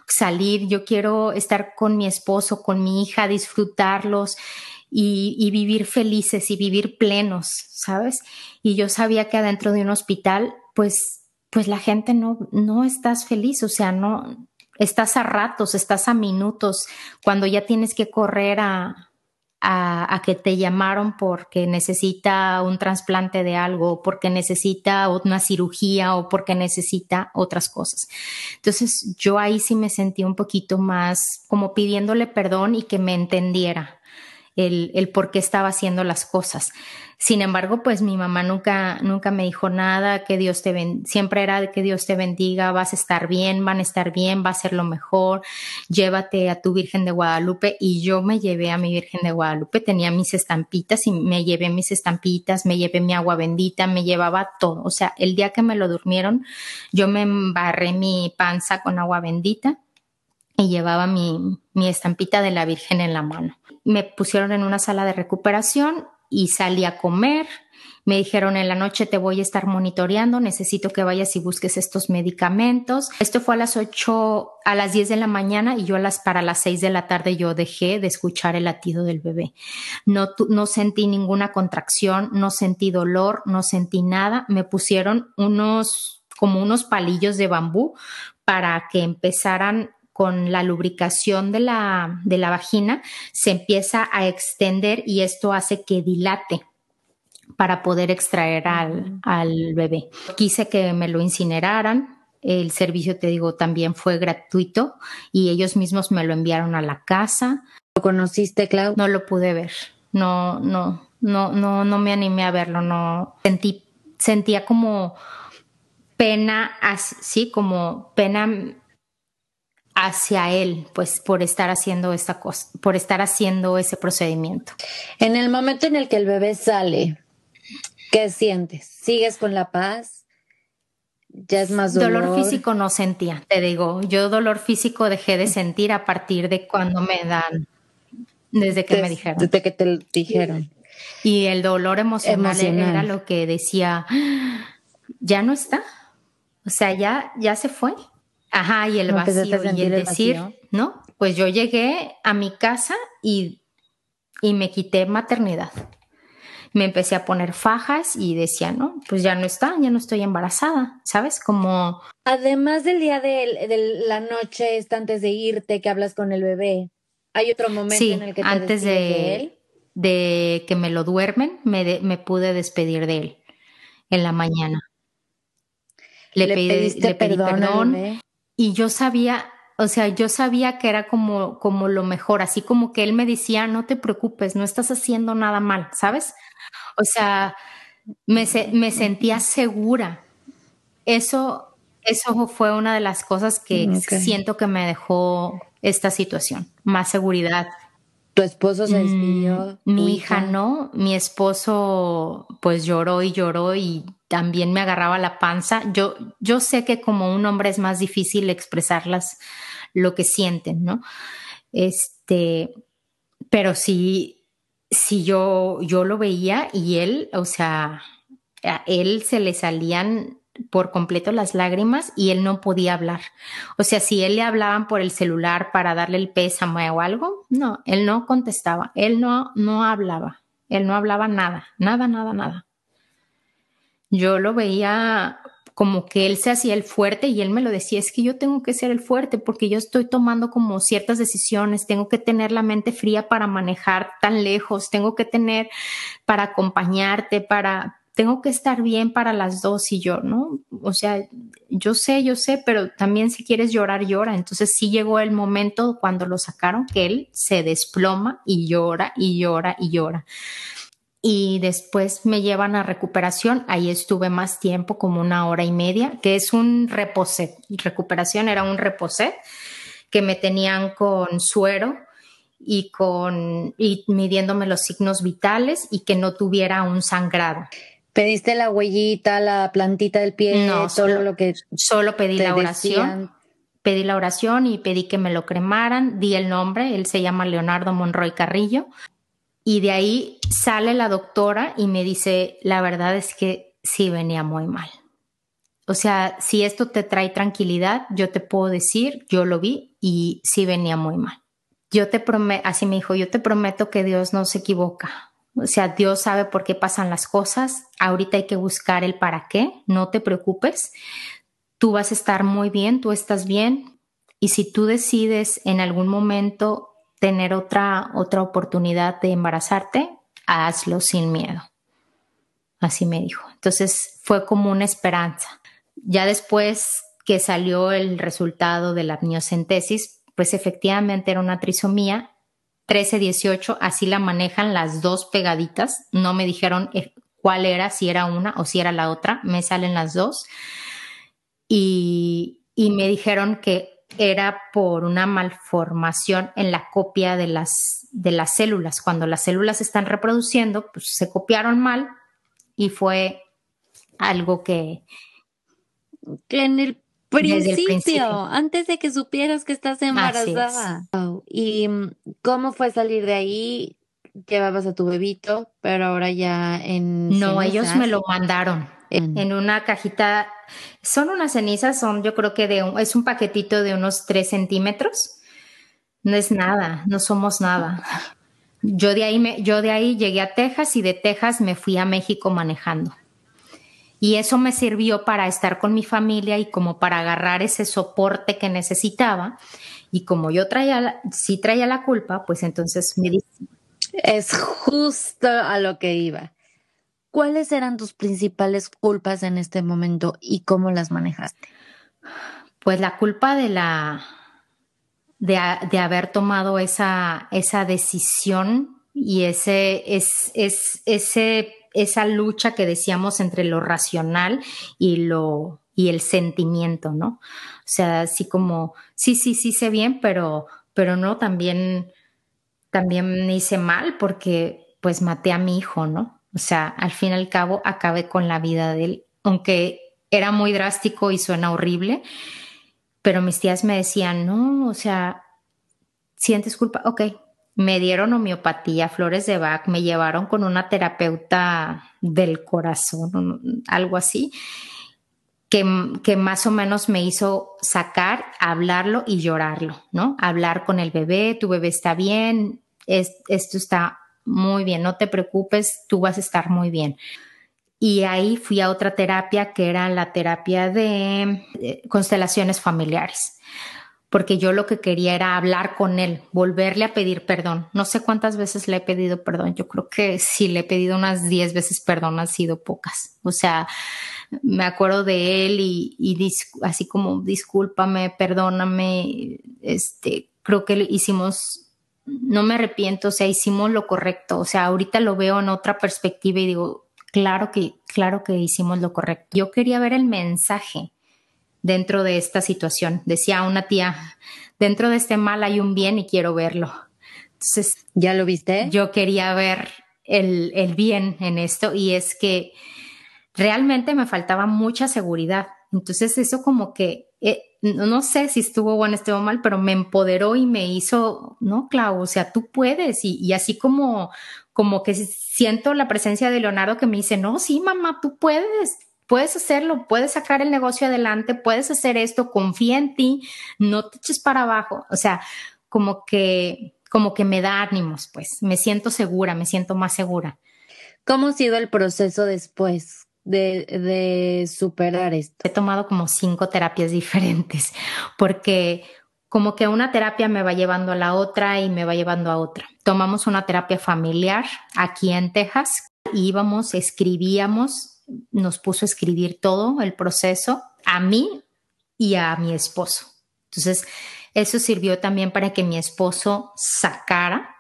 salir, yo quiero estar con mi esposo, con mi hija, disfrutarlos y, vivir felices y vivir plenos, ¿sabes? Y yo sabía que adentro de un hospital, pues, pues la gente no, no estás feliz, o sea, no, estás a ratos, estás a minutos, cuando ya tienes que correr a, a, que te llamaron porque necesita un trasplante de algo, porque necesita una cirugía o porque necesita otras cosas. Entonces yo ahí sí me sentí un poquito más como pidiéndole perdón y que me entendiera el, el por qué estaba haciendo las cosas. Sin embargo, pues mi mamá nunca, nunca me dijo nada, que Dios te bendiga, siempre era que Dios te bendiga, vas a estar bien, van a estar bien, va a ser lo mejor, llévate a tu Virgen de Guadalupe. Y yo me llevé a mi Virgen de Guadalupe, tenía mis estampitas y me llevé mis estampitas, me llevé mi agua bendita, me llevaba todo. O sea, el día que me lo durmieron, yo me embarré mi panza con agua bendita y llevaba mi, mi estampita de la Virgen en la mano. Me pusieron en una sala de recuperación y salí a comer. Me dijeron en la noche te voy a estar monitoreando, necesito que vayas y busques estos medicamentos. Esto fue a las 8, a las 10 de la mañana y yo a las, para las 6 de la tarde yo dejé de escuchar el latido del bebé. No, no sentí ninguna contracción, no sentí dolor, no sentí nada. Me pusieron unos, como unos palillos de bambú para que empezaran con la lubricación de la, de la vagina se empieza a extender y esto hace que dilate para poder extraer al, al bebé. Quise que me lo incineraran, el servicio, te digo, también fue gratuito y ellos mismos me lo enviaron a la casa. ¿Lo conociste, Clau? No lo pude ver. No, no, no, no, no me animé a verlo. No sentí, sentía como pena, así como pena hacia él, pues por estar haciendo esta cosa, por estar haciendo ese procedimiento. En el momento en el que el bebé sale, ¿qué sientes? ¿Sigues con la paz? ¿Ya es más dolor? Dolor físico no sentía, te digo. Yo dolor físico dejé de sentir a partir de cuando me dan. desde que me dijeron. Desde que te dijeron. Y el dolor emocional, era lo que decía, ya no está. O sea, ya, ya se fue. Ajá, y el vacío y el, decir, ¿no? Pues yo llegué a mi casa y, y me quité maternidad. Me empecé a poner fajas y decía, no, pues ya no está, ya no estoy embarazada, ¿sabes? Como... Además del día de, la noche, está antes de irte, que hablas con el bebé, ¿hay otro momento en el que te antes de, él? de que me lo duermen, me, me pude despedir de él en la mañana. Le, pedí, le pedí perdón, y yo sabía, o sea, yo sabía que era como, como lo mejor, así como que él me decía, no te preocupes, no estás haciendo nada mal, ¿sabes? O sea, me, me sentía segura. Eso, eso fue una de las cosas que siento que me dejó esta situación, más seguridad. ¿Tu esposo se despidió? Mm, mi hija? no, mi esposo pues lloró y lloró y también me agarraba la panza. Yo, yo sé que como un hombre es más difícil expresarlas lo que sienten, ¿no? Este, pero sí, sí yo, yo lo veía y él, o sea, a él se le salían por completo las lágrimas y él no podía hablar. O sea, si él le hablaban por el celular para darle el pésame o algo, no, él no contestaba, él no, no hablaba, él no hablaba nada, nada, nada, nada. Yo lo veía como que él se hacía el fuerte y él me lo decía, es que yo tengo que ser el fuerte porque yo estoy tomando como ciertas decisiones, tengo que tener la mente fría para manejar tan lejos, tengo que tener para acompañarte, para, tengo que estar bien para las dos y yo, ¿no? O sea, yo sé, yo sé, pero también si quieres llorar, llora. Entonces sí llegó el momento cuando lo sacaron que él se desploma y llora y llora y llora. Y después me llevan a recuperación. Ahí estuve más tiempo, como una hora y media, que es un reposet. Recuperación era un reposet que me tenían con suero y con y midiéndome los signos vitales y que no tuviera un sangrado. ¿Pediste la huellita, la plantita del pie? No, solo lo que. Solo pedí la oración. Pedí la oración y pedí que me lo cremaran. Di el nombre, él se llama Leonardo Monroy Carrillo. Y de ahí sale la doctora y me dice: La verdad es que sí venía muy mal. O sea, si esto te trae tranquilidad, yo te puedo decir, yo lo vi y sí venía muy mal. Yo te prometo, así me dijo, yo te prometo que Dios no se equivoca o sea, Dios sabe por qué pasan las cosas. Ahorita hay que buscar el para qué. No te preocupes. Tú vas a estar muy bien, tú estás bien. Y si tú decides en algún momento tener otra, otra oportunidad de embarazarte, hazlo sin miedo. Así me dijo. Entonces fue como una esperanza. Ya después que salió el resultado de la amniocentesis, pues efectivamente era una trisomía 13-18, así la manejan las dos pegaditas. No me dijeron eh, cuál era, si era una o si era la otra. Me salen las dos. Y, me dijeron que era por una malformación en la copia de las, de las células. Cuando las células se están reproduciendo, pues se copiaron mal y fue algo que... Que en el principio, antes de que supieras que estás embarazada. ¿Y mm, cómo fue salir de ahí? Llevabas a tu bebito, pero ahora ya en... No, ellos me lo mandaron en... una cajita. Son unas cenizas, son yo creo que de un, es un paquetito de unos tres centímetros. No es nada, no somos nada. Yo de ahí me, yo de ahí llegué a Texas y de Texas me fui a México manejando. Y eso me sirvió para estar con mi familia y como para agarrar ese soporte que necesitaba. Y como yo traía, sí traía la culpa, pues entonces me dice. Es justo a lo que iba. ¿Cuáles eran tus principales culpas en este momento y cómo las manejaste? Pues la culpa de la de, de haber tomado esa, esa decisión y ese, es, es, ese esa lucha que decíamos entre lo racional y lo y el sentimiento, ¿no? O sea, así como, sí, sí, sí sé bien, pero, pero no, también, también hice mal porque pues maté a mi hijo, ¿no? O sea, al fin y al cabo acabé con la vida de él, aunque era muy drástico y suena horrible, pero mis tías me decían, no, o sea, sientes culpa, ok, me dieron homeopatía, flores de Bach, me llevaron con una terapeuta del corazón, algo así, que, que, más o menos me hizo sacar, hablarlo y llorarlo, ¿no? Hablar con el bebé, tu bebé está bien, esto está muy bien, no te preocupes, tú vas a estar muy bien. Y ahí fui a otra terapia que era la terapia de constelaciones familiares porque yo lo que quería era hablar con él, volverle a pedir perdón. No sé cuántas veces le he pedido perdón, yo creo que si le he pedido unas 10 veces perdón han sido pocas. O sea, me acuerdo de él y, así como discúlpame, perdóname, este, creo que hicimos, no me arrepiento, o sea, hicimos lo correcto. O sea, ahorita lo veo en otra perspectiva y digo, claro que, claro que hicimos lo correcto. Yo quería ver el mensaje dentro de esta situación. Decía una tía, dentro de este mal hay un bien y quiero verlo. Entonces, ¿ya lo viste? Yo quería ver el, el bien en esto y es que realmente me faltaba mucha seguridad. Entonces eso como que, eh, no, sé si estuvo bueno, estuvo mal, pero me empoderó y me hizo, no, Clau, o sea, tú puedes. Y, así como, como que siento la presencia de Leonardo que me dice, no, sí, mamá, tú puedes puedes hacerlo, puedes sacar el negocio adelante, puedes hacer esto, confía en ti, no te eches para abajo. O sea, como que, como que me da ánimos, pues me siento segura, me siento más segura. ¿Cómo ha sido el proceso después? De, superar esto? He tomado como cinco terapias diferentes porque como que una terapia me va llevando a la otra y me va llevando a otra. Tomamos una terapia familiar aquí en Texas, íbamos, escribíamos nos puso a escribir todo el proceso a mí y a mi esposo. Entonces, eso sirvió también para que mi esposo sacara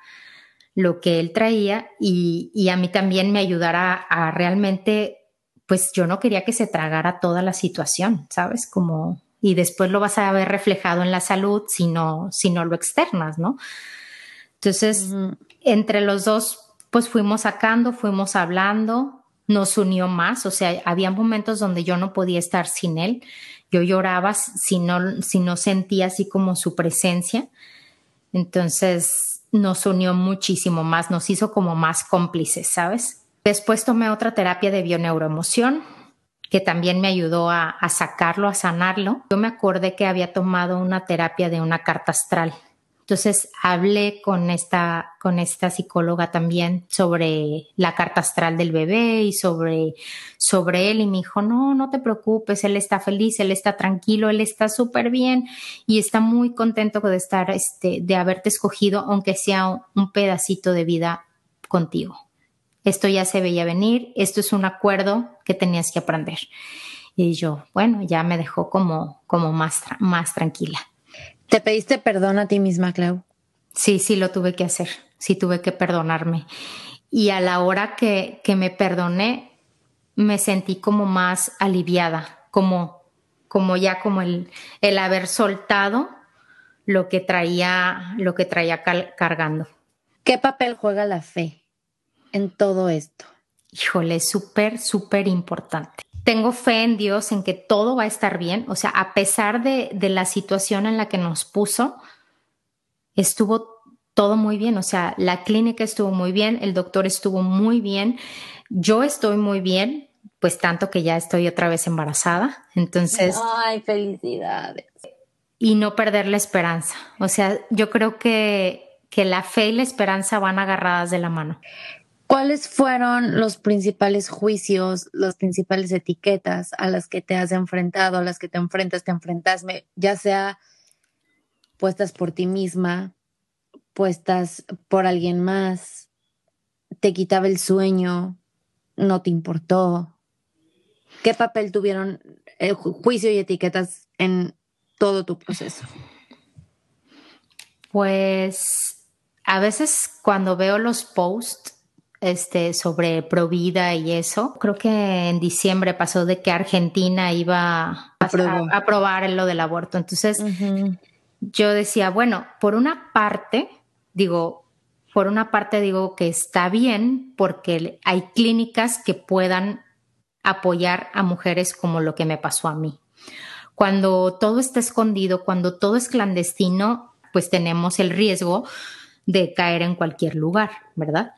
lo que él traía y, a mí también me ayudara a, realmente, pues yo no quería que se tragara toda la situación, ¿sabes? Como, y después lo vas a ver reflejado en la salud si no, si no lo externas, ¿no? Entonces, entre los dos, pues fuimos sacando, fuimos hablando, nos unió más, o sea, había momentos donde yo no podía estar sin él, yo lloraba si no, si no sentía así como su presencia, entonces nos unió muchísimo más, nos hizo como más cómplices, ¿sabes? Después tomé otra terapia de bioneuroemoción que también me ayudó a, a sacarlo, a sanarlo. Yo me acordé que había tomado una terapia de una carta astral entonces hablé con esta, con esta psicóloga también sobre la carta astral del bebé y sobre, sobre él y me dijo, no, no te preocupes, él está feliz, él está tranquilo, él está súper bien y está muy contento de estar, este, de haberte escogido, aunque sea un pedacito de vida contigo. Esto ya se veía venir, esto es un acuerdo que tenías que aprender. Y yo, bueno, ya me dejó como, como más, más tranquila. ¿Te pediste perdón a ti misma, Clau? Sí, sí, lo tuve que hacer. Sí, tuve que perdonarme. Y a la hora que, que me perdoné, me sentí como más aliviada, como, como ya como el, el haber soltado lo que traía, lo que traía cargando. ¿Qué papel juega la fe en todo esto? Híjole, súper, súper importante tengo fe en Dios, en que todo va a estar bien. O sea, a pesar de, la situación en la que nos puso, estuvo todo muy bien. O sea, la clínica estuvo muy bien, el doctor estuvo muy bien, yo estoy muy bien, pues tanto que ya estoy otra vez embarazada. Entonces. Ay, felicidades. Y no perder la esperanza. O sea, yo creo que, que la fe y la esperanza van agarradas de la mano. ¿Cuáles fueron los principales juicios, las principales etiquetas a las que te has enfrentado, a las que te enfrentas, te enfrentas, ya sea puestas por ti misma, puestas por alguien más, te quitaba el sueño, no te importó? ¿Qué papel tuvieron el juicio y etiquetas en todo tu proceso? Pues a veces cuando veo los posts este, sobre Provida y eso. Creo que en diciembre pasó de que Argentina iba a, aprobar lo del aborto. Entonces, yo decía, bueno, por una parte, digo, por una parte digo que está bien porque hay clínicas que puedan apoyar a mujeres como lo que me pasó a mí. Cuando todo está escondido, cuando todo es clandestino, pues tenemos el riesgo de caer en cualquier lugar, ¿verdad?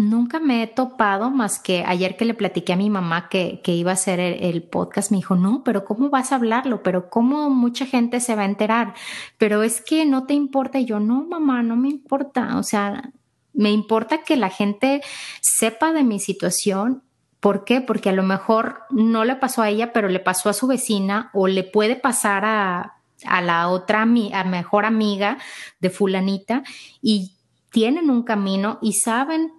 Nunca me he topado más que ayer que le platiqué a mi mamá que, iba a hacer el, podcast, me dijo, no, pero ¿cómo vas a hablarlo? Pero ¿cómo mucha gente se va a enterar? Pero es que no te importa. Y yo, no, mamá, no me importa. O sea, me importa que la gente sepa de mi situación. ¿Por qué? Porque a lo mejor no le pasó a ella, pero le pasó a su vecina o le puede pasar a, a la otra, a mejor amiga de fulanita y tienen un camino y saben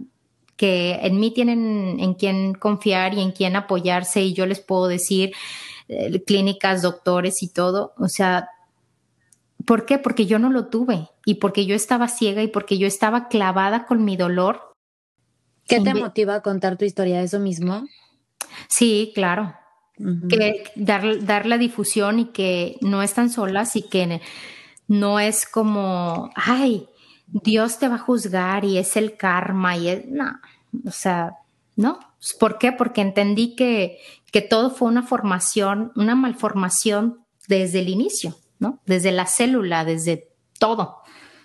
que en mí tienen en quién confiar y en quién apoyarse y yo les puedo decir eh, clínicas, doctores y todo. O sea, ¿por qué? Porque yo no lo tuve y porque yo estaba ciega y porque yo estaba clavada con mi dolor. ¿Qué te motiva a contar tu historia? ¿Eso mismo? Sí, claro. que dar, dar la difusión y que no están solas y que no es como, ay, Dios te va a juzgar y es el karma y es, no, o sea, no. ¿Por qué? Porque entendí que, que todo fue una formación, una malformación desde el inicio, ¿no? Desde la célula, desde todo.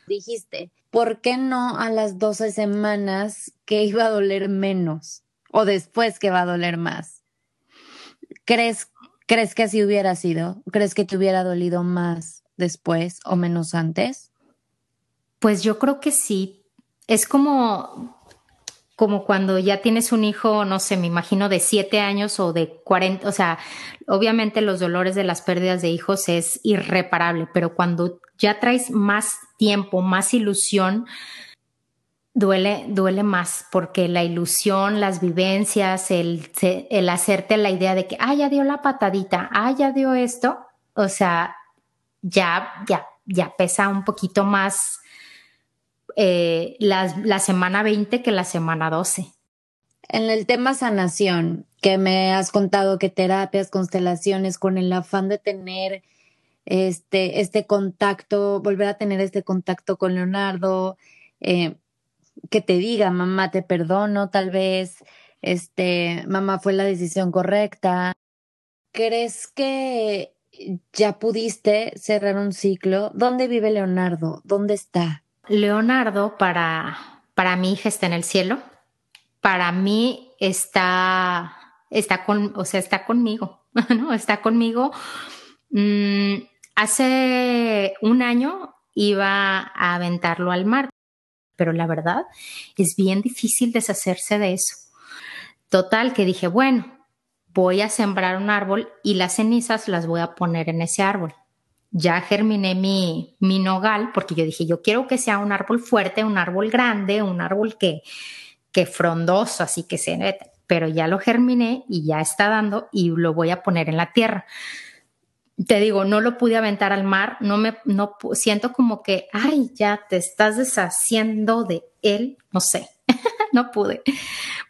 Dijiste, ¿por qué no a las 12 semanas que iba a doler menos o después que va a doler más? ¿Crees, ¿Crees que así hubiera sido? ¿Crees que te hubiera dolido más después o menos antes? Pues yo creo que sí. Es como, como cuando ya tienes un hijo, no sé, me imagino de siete años o de cuarenta, o sea, obviamente los dolores de las pérdidas de hijos es irreparable, pero cuando ya traes más tiempo, más ilusión, duele, duele más, porque la ilusión, las vivencias, el, el hacerte la idea de que, ah, ya dio la patadita, ah, ya dio esto, o sea, ya, ya, ya pesa un poquito más eh, la, semana 20 que la semana 12. En el tema sanación, que me has contado que terapias, constelaciones, con el afán de tener este, este contacto, volver a tener este contacto con Leonardo, eh, que te diga, mamá, te perdono, tal vez, este, mamá, fue la decisión correcta. ¿Crees que ya pudiste cerrar un ciclo? ¿Dónde vive Leonardo? ¿Dónde está? Leonardo para, para mi hija está en el cielo, para mí está, está con, o sea, está conmigo, ¿no? Está conmigo. Mm, hace un año iba a aventarlo al mar, pero la verdad es bien difícil deshacerse de eso. Total, que dije, bueno, voy a sembrar un árbol y las cenizas las voy a poner en ese árbol ya germiné mi, mi nogal porque yo dije, yo quiero que sea un árbol fuerte, un árbol grande, un árbol que, que frondoso, así que se pero ya lo germiné y ya está dando y lo voy a poner en la tierra. Te digo, no lo pude aventar al mar, no me, no siento como que, ay, ya te estás deshaciendo de él, no sé, no pude.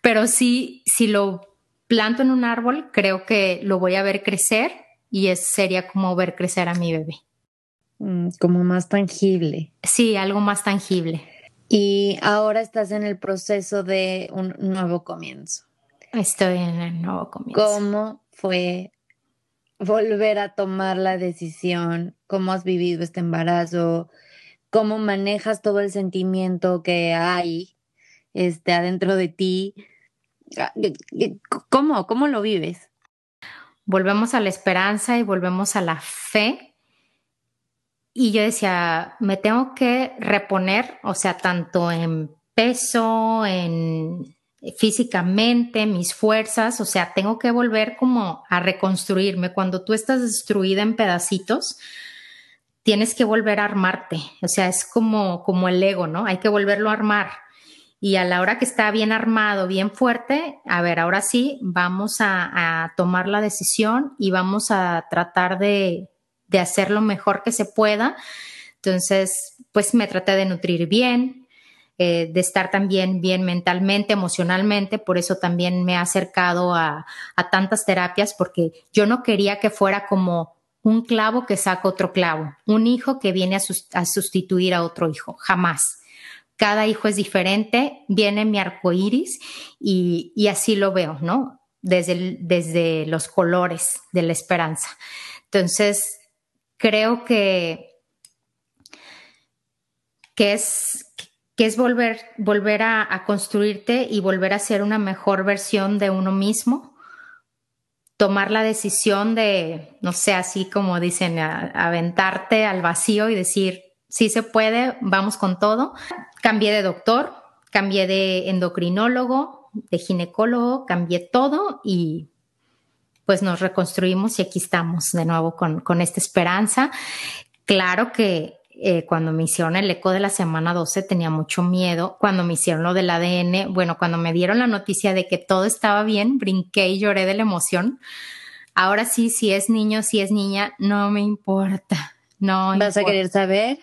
Pero sí, si lo planto en un árbol, creo que lo voy a ver crecer y es, sería como ver crecer a mi bebé. Mm, como más tangible. Sí, algo más tangible. Y ahora estás en el proceso de un nuevo comienzo. Estoy en el nuevo comienzo. ¿Cómo fue volver a tomar la decisión? ¿Cómo has vivido este embarazo? ¿Cómo manejas todo el sentimiento que hay este, adentro de ti? Ah, ¿Cómo, cómo lo vives? Volvemos a la esperanza y volvemos a la fe. Y yo decía, me tengo que reponer, o sea, tanto en peso, en físicamente, mis fuerzas, o sea, tengo que volver como a reconstruirme. Cuando tú estás destruida en pedacitos, tienes que volver a armarte, o sea, es como, como el ego, ¿no? Hay que volverlo a armar y a la hora que está bien armado, bien fuerte, a ver, ahora sí, vamos a, tomar la decisión y vamos a tratar de, de hacer lo mejor que se pueda. Entonces, pues me traté de nutrir bien, eh, de estar también bien mentalmente, emocionalmente, por eso también me he acercado a, a, tantas terapias, porque yo no quería que fuera como un clavo que saca otro clavo, un hijo que viene a, a sustituir a otro hijo, jamás cada hijo es diferente, viene mi arco iris y, así lo veo, ¿no? Desde, desde los colores de la esperanza. Entonces, creo que que es, que es volver, volver a, construirte y volver a ser una mejor versión de uno mismo. Tomar la decisión de, no sé, así como dicen, aventarte al vacío y decir, sí se puede, vamos con todo. Cambié de doctor, cambié de endocrinólogo, de ginecólogo, cambié todo y pues nos reconstruimos y aquí estamos de nuevo con, con esta esperanza. Claro que eh, cuando me hicieron el eco de la semana 12 tenía mucho miedo. Cuando me hicieron lo del ADN, bueno, cuando me dieron la noticia de que todo estaba bien, brinqué y lloré de la emoción. Ahora sí, si es niño, si es niña, no me importa. No ¿Vas a querer saber?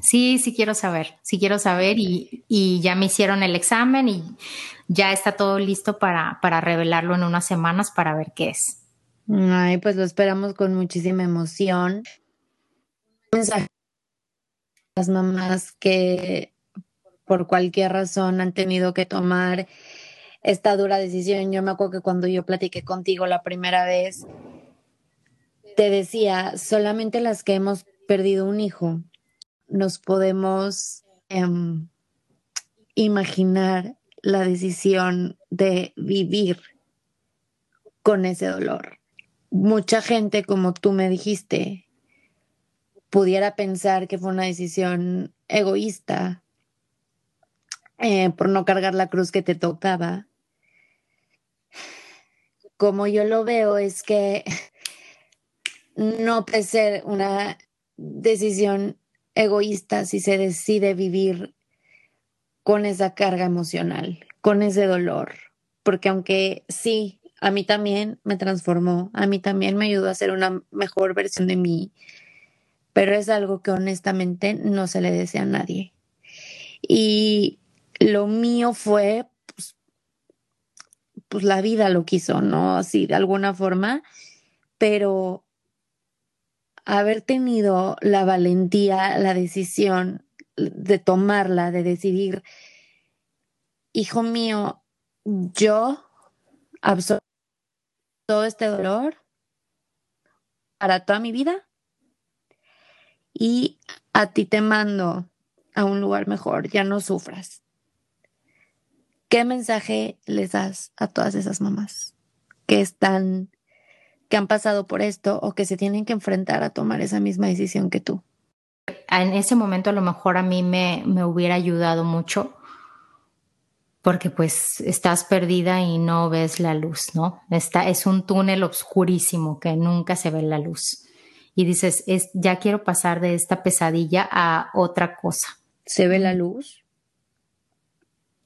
Sí, sí quiero saber, sí quiero saber y, y, ya me hicieron el examen y ya está todo listo para, para revelarlo en unas semanas para ver qué es. Ay, pues lo esperamos con muchísima emoción. Las mamás que por cualquier razón han tenido que tomar esta dura decisión. Yo me acuerdo que cuando yo platiqué contigo la primera vez, te decía, solamente las que hemos perdido un hijo nos podemos em, imaginar la decisión de vivir con ese dolor mucha gente, como tú me dijiste, pudiera pensar que fue una decisión egoísta eh, por no cargar la cruz que te tocaba. Como yo lo veo es que no puede ser una decisión egoísta si se decide vivir con esa carga emocional, con ese dolor, porque aunque sí, a mí también me transformó, a mí también me ayudó a ser una mejor versión de mí, pero es algo que honestamente no se le desea a nadie. Y lo mío fue, pues, pues la vida lo quiso, ¿no? Así, de alguna forma, pero haber tenido la valentía, la decisión de tomarla, de decidir, hijo mío, yo absorbo todo este dolor para toda mi vida y a ti te mando a un lugar mejor, ya no sufras. ¿Qué mensaje les das a todas esas mamás que están, que han pasado por esto o que se tienen que enfrentar a tomar esa misma decisión que tú? En ese momento a lo mejor a mí me, me hubiera ayudado mucho porque pues estás perdida y no ves la luz, ¿no? Está, es un túnel oscurísimo que nunca se ve la luz. Y dices, es, ya quiero pasar de esta pesadilla a otra cosa. ¿Se ve la luz?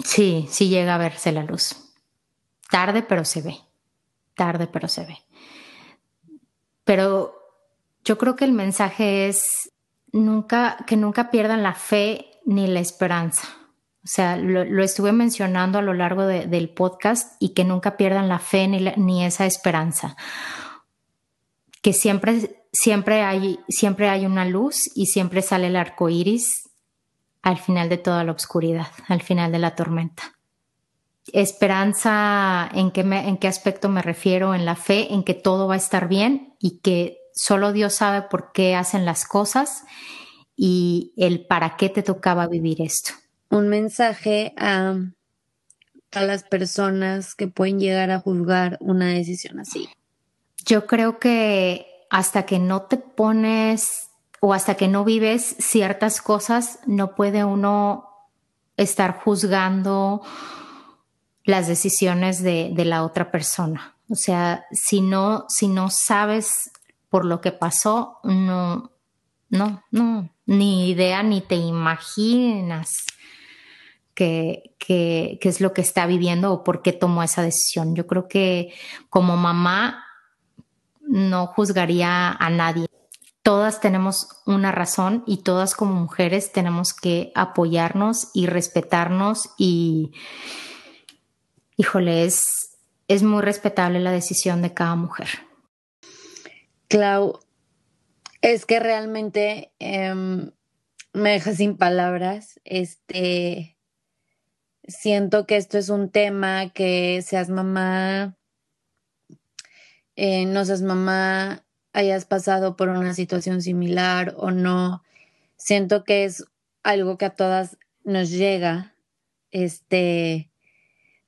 Sí, sí llega a verse la luz. Tarde, pero se ve. Tarde, pero se ve. Pero yo creo que el mensaje es nunca, que nunca pierdan la fe ni la esperanza o sea, lo, estuve mencionando a lo largo del podcast y que nunca pierdan la fe ni, ni esa esperanza. Que siempre, siempre, hay, siempre hay una luz y siempre sale el arco iris al final de toda la oscuridad, al final de la tormenta. Esperanza, ¿en qué, ¿en qué aspecto me refiero? En la fe, en que todo va a estar bien y que solo Dios sabe por qué hacen las cosas y el para qué te tocaba vivir esto un mensaje a, a las personas que pueden llegar a juzgar una decisión así? Yo creo que hasta que no te pones o hasta que no vives ciertas cosas, no puede uno estar juzgando las decisiones de, de, la otra persona. O sea, si no, si no sabes por lo que pasó, no, no, no, ni idea, ni te imaginas qué, es lo que está viviendo o por qué tomó esa decisión. Yo creo que como mamá no juzgaría a nadie. Todas tenemos una razón y todas como mujeres tenemos que apoyarnos y respetarnos y, híjole, es, es muy respetable la decisión de cada mujer. Clau, es que realmente em, me deja sin palabras. Este, siento que esto es un tema que seas mamá, eh, no seas mamá, hayas pasado por una situación similar o no. Siento que es algo que a todas nos llega, este,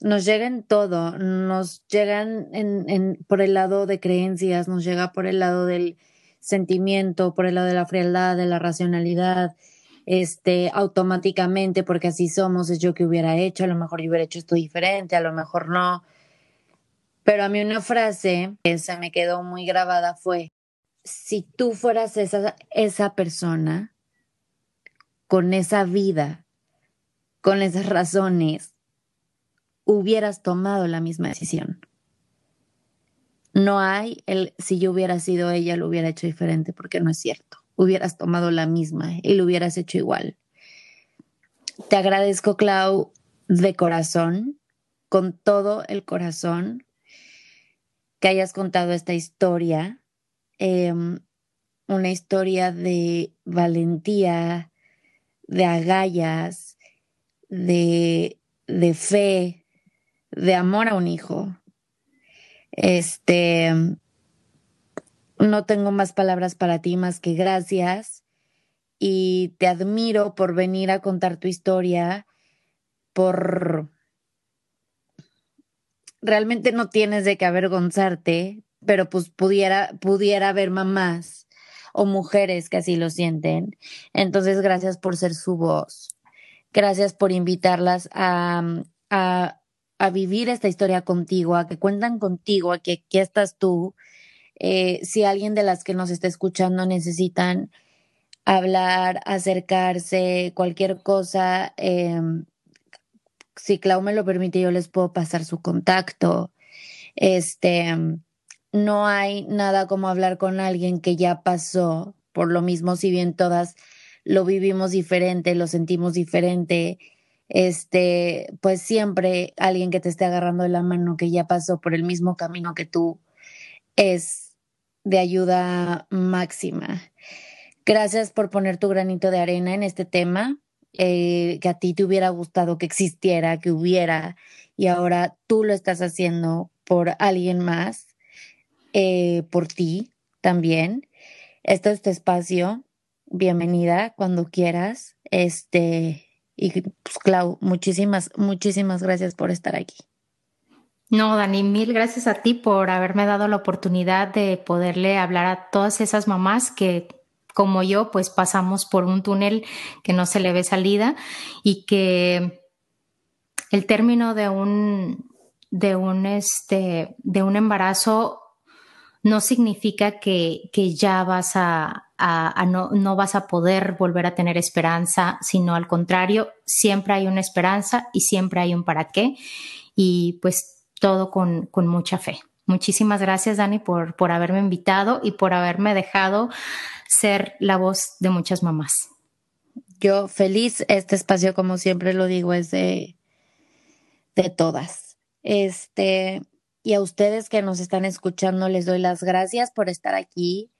nos llega en todo, nos llegan en, por el lado de creencias, nos llega por el lado del sentimiento, por el lado de la frialdad, de la racionalidad, este, automáticamente, porque así somos, es yo que hubiera hecho, a lo mejor yo hubiera hecho esto diferente, a lo mejor no. Pero a mí una frase que se me quedó muy grabada fue, si tú fueras esa, esa persona, con esa vida, con esas razones, hubieras tomado la misma decisión. No hay el si yo hubiera sido ella, lo hubiera hecho diferente, porque no es cierto. Hubieras tomado la misma y lo hubieras hecho igual. Te agradezco, Clau, de corazón, con todo el corazón, que hayas contado esta historia. Em, una historia de valentía, de agallas, de, de fe, de amor a un hijo. Este, no tengo más palabras para ti más que gracias y te admiro por venir a contar tu historia, por... Realmente no tienes de qué avergonzarte, pero pues pudiera, pudiera haber mamás o mujeres que así lo sienten. Entonces, gracias por ser su voz. Gracias por invitarlas a, a, a vivir esta historia contigo, a que cuentan contigo, a que aquí estás tú. Eh, si alguien de las que nos está escuchando necesitan hablar, acercarse, cualquier cosa, eh, si Clau me lo permite, yo les puedo pasar su contacto. Este, no hay nada como hablar con alguien que ya pasó por lo mismo, si bien todas lo vivimos diferente, lo sentimos diferente, este, pues siempre alguien que te esté agarrando de la mano que ya pasó por el mismo camino que tú es de ayuda máxima. Gracias por poner tu granito de arena en este tema, eh, que a ti te hubiera gustado que existiera, que hubiera, y ahora tú lo estás haciendo por alguien más eh, por ti también. Este es tu espacio. Bienvenida cuando quieras. Este, y pues, Clau, muchísimas, muchísimas gracias por estar aquí. No, Dani, mil gracias a ti por haberme dado la oportunidad de poderle hablar a todas esas mamás que como yo, pues pasamos por un túnel que no se le ve salida y que el término de un de un este de un embarazo no significa que, que ya vas a, no, no, vas a poder volver a tener esperanza, sino al contrario, siempre hay una esperanza y siempre hay un para qué y pues todo con, con mucha fe. Muchísimas gracias, Dani, por, por haberme invitado y por haberme dejado ser la voz de muchas mamás. Yo feliz, este espacio, como siempre lo digo, es de, de todas. Este, y a ustedes que nos están escuchando, les doy las gracias por estar aquí.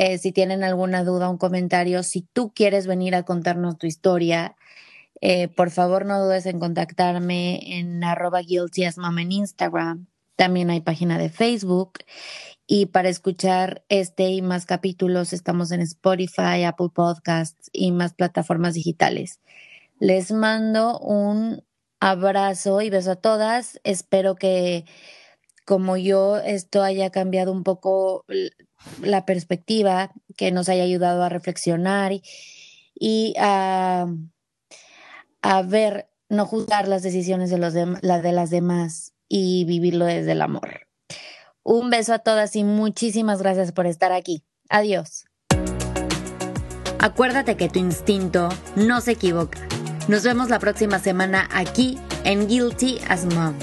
Eh, si tienen alguna duda, un comentario, si tú quieres venir a contarnos tu historia, eh, por favor no dudes en contactarme en arroba en Instagram. También hay página de Facebook. Y para escuchar este y más capítulos estamos en Spotify, Apple Podcasts y más plataformas digitales. Les mando un abrazo y beso a todas. Espero que como yo esto haya cambiado un poco la perspectiva, que nos haya ayudado a reflexionar y, a, ver, no juzgar las decisiones de, los de las demás y vivirlo desde el amor. Un beso a todas y muchísimas gracias por estar aquí. Adiós. Acuérdate que tu instinto no se equivoca. Nos vemos la próxima semana aquí en Guilty as Mom.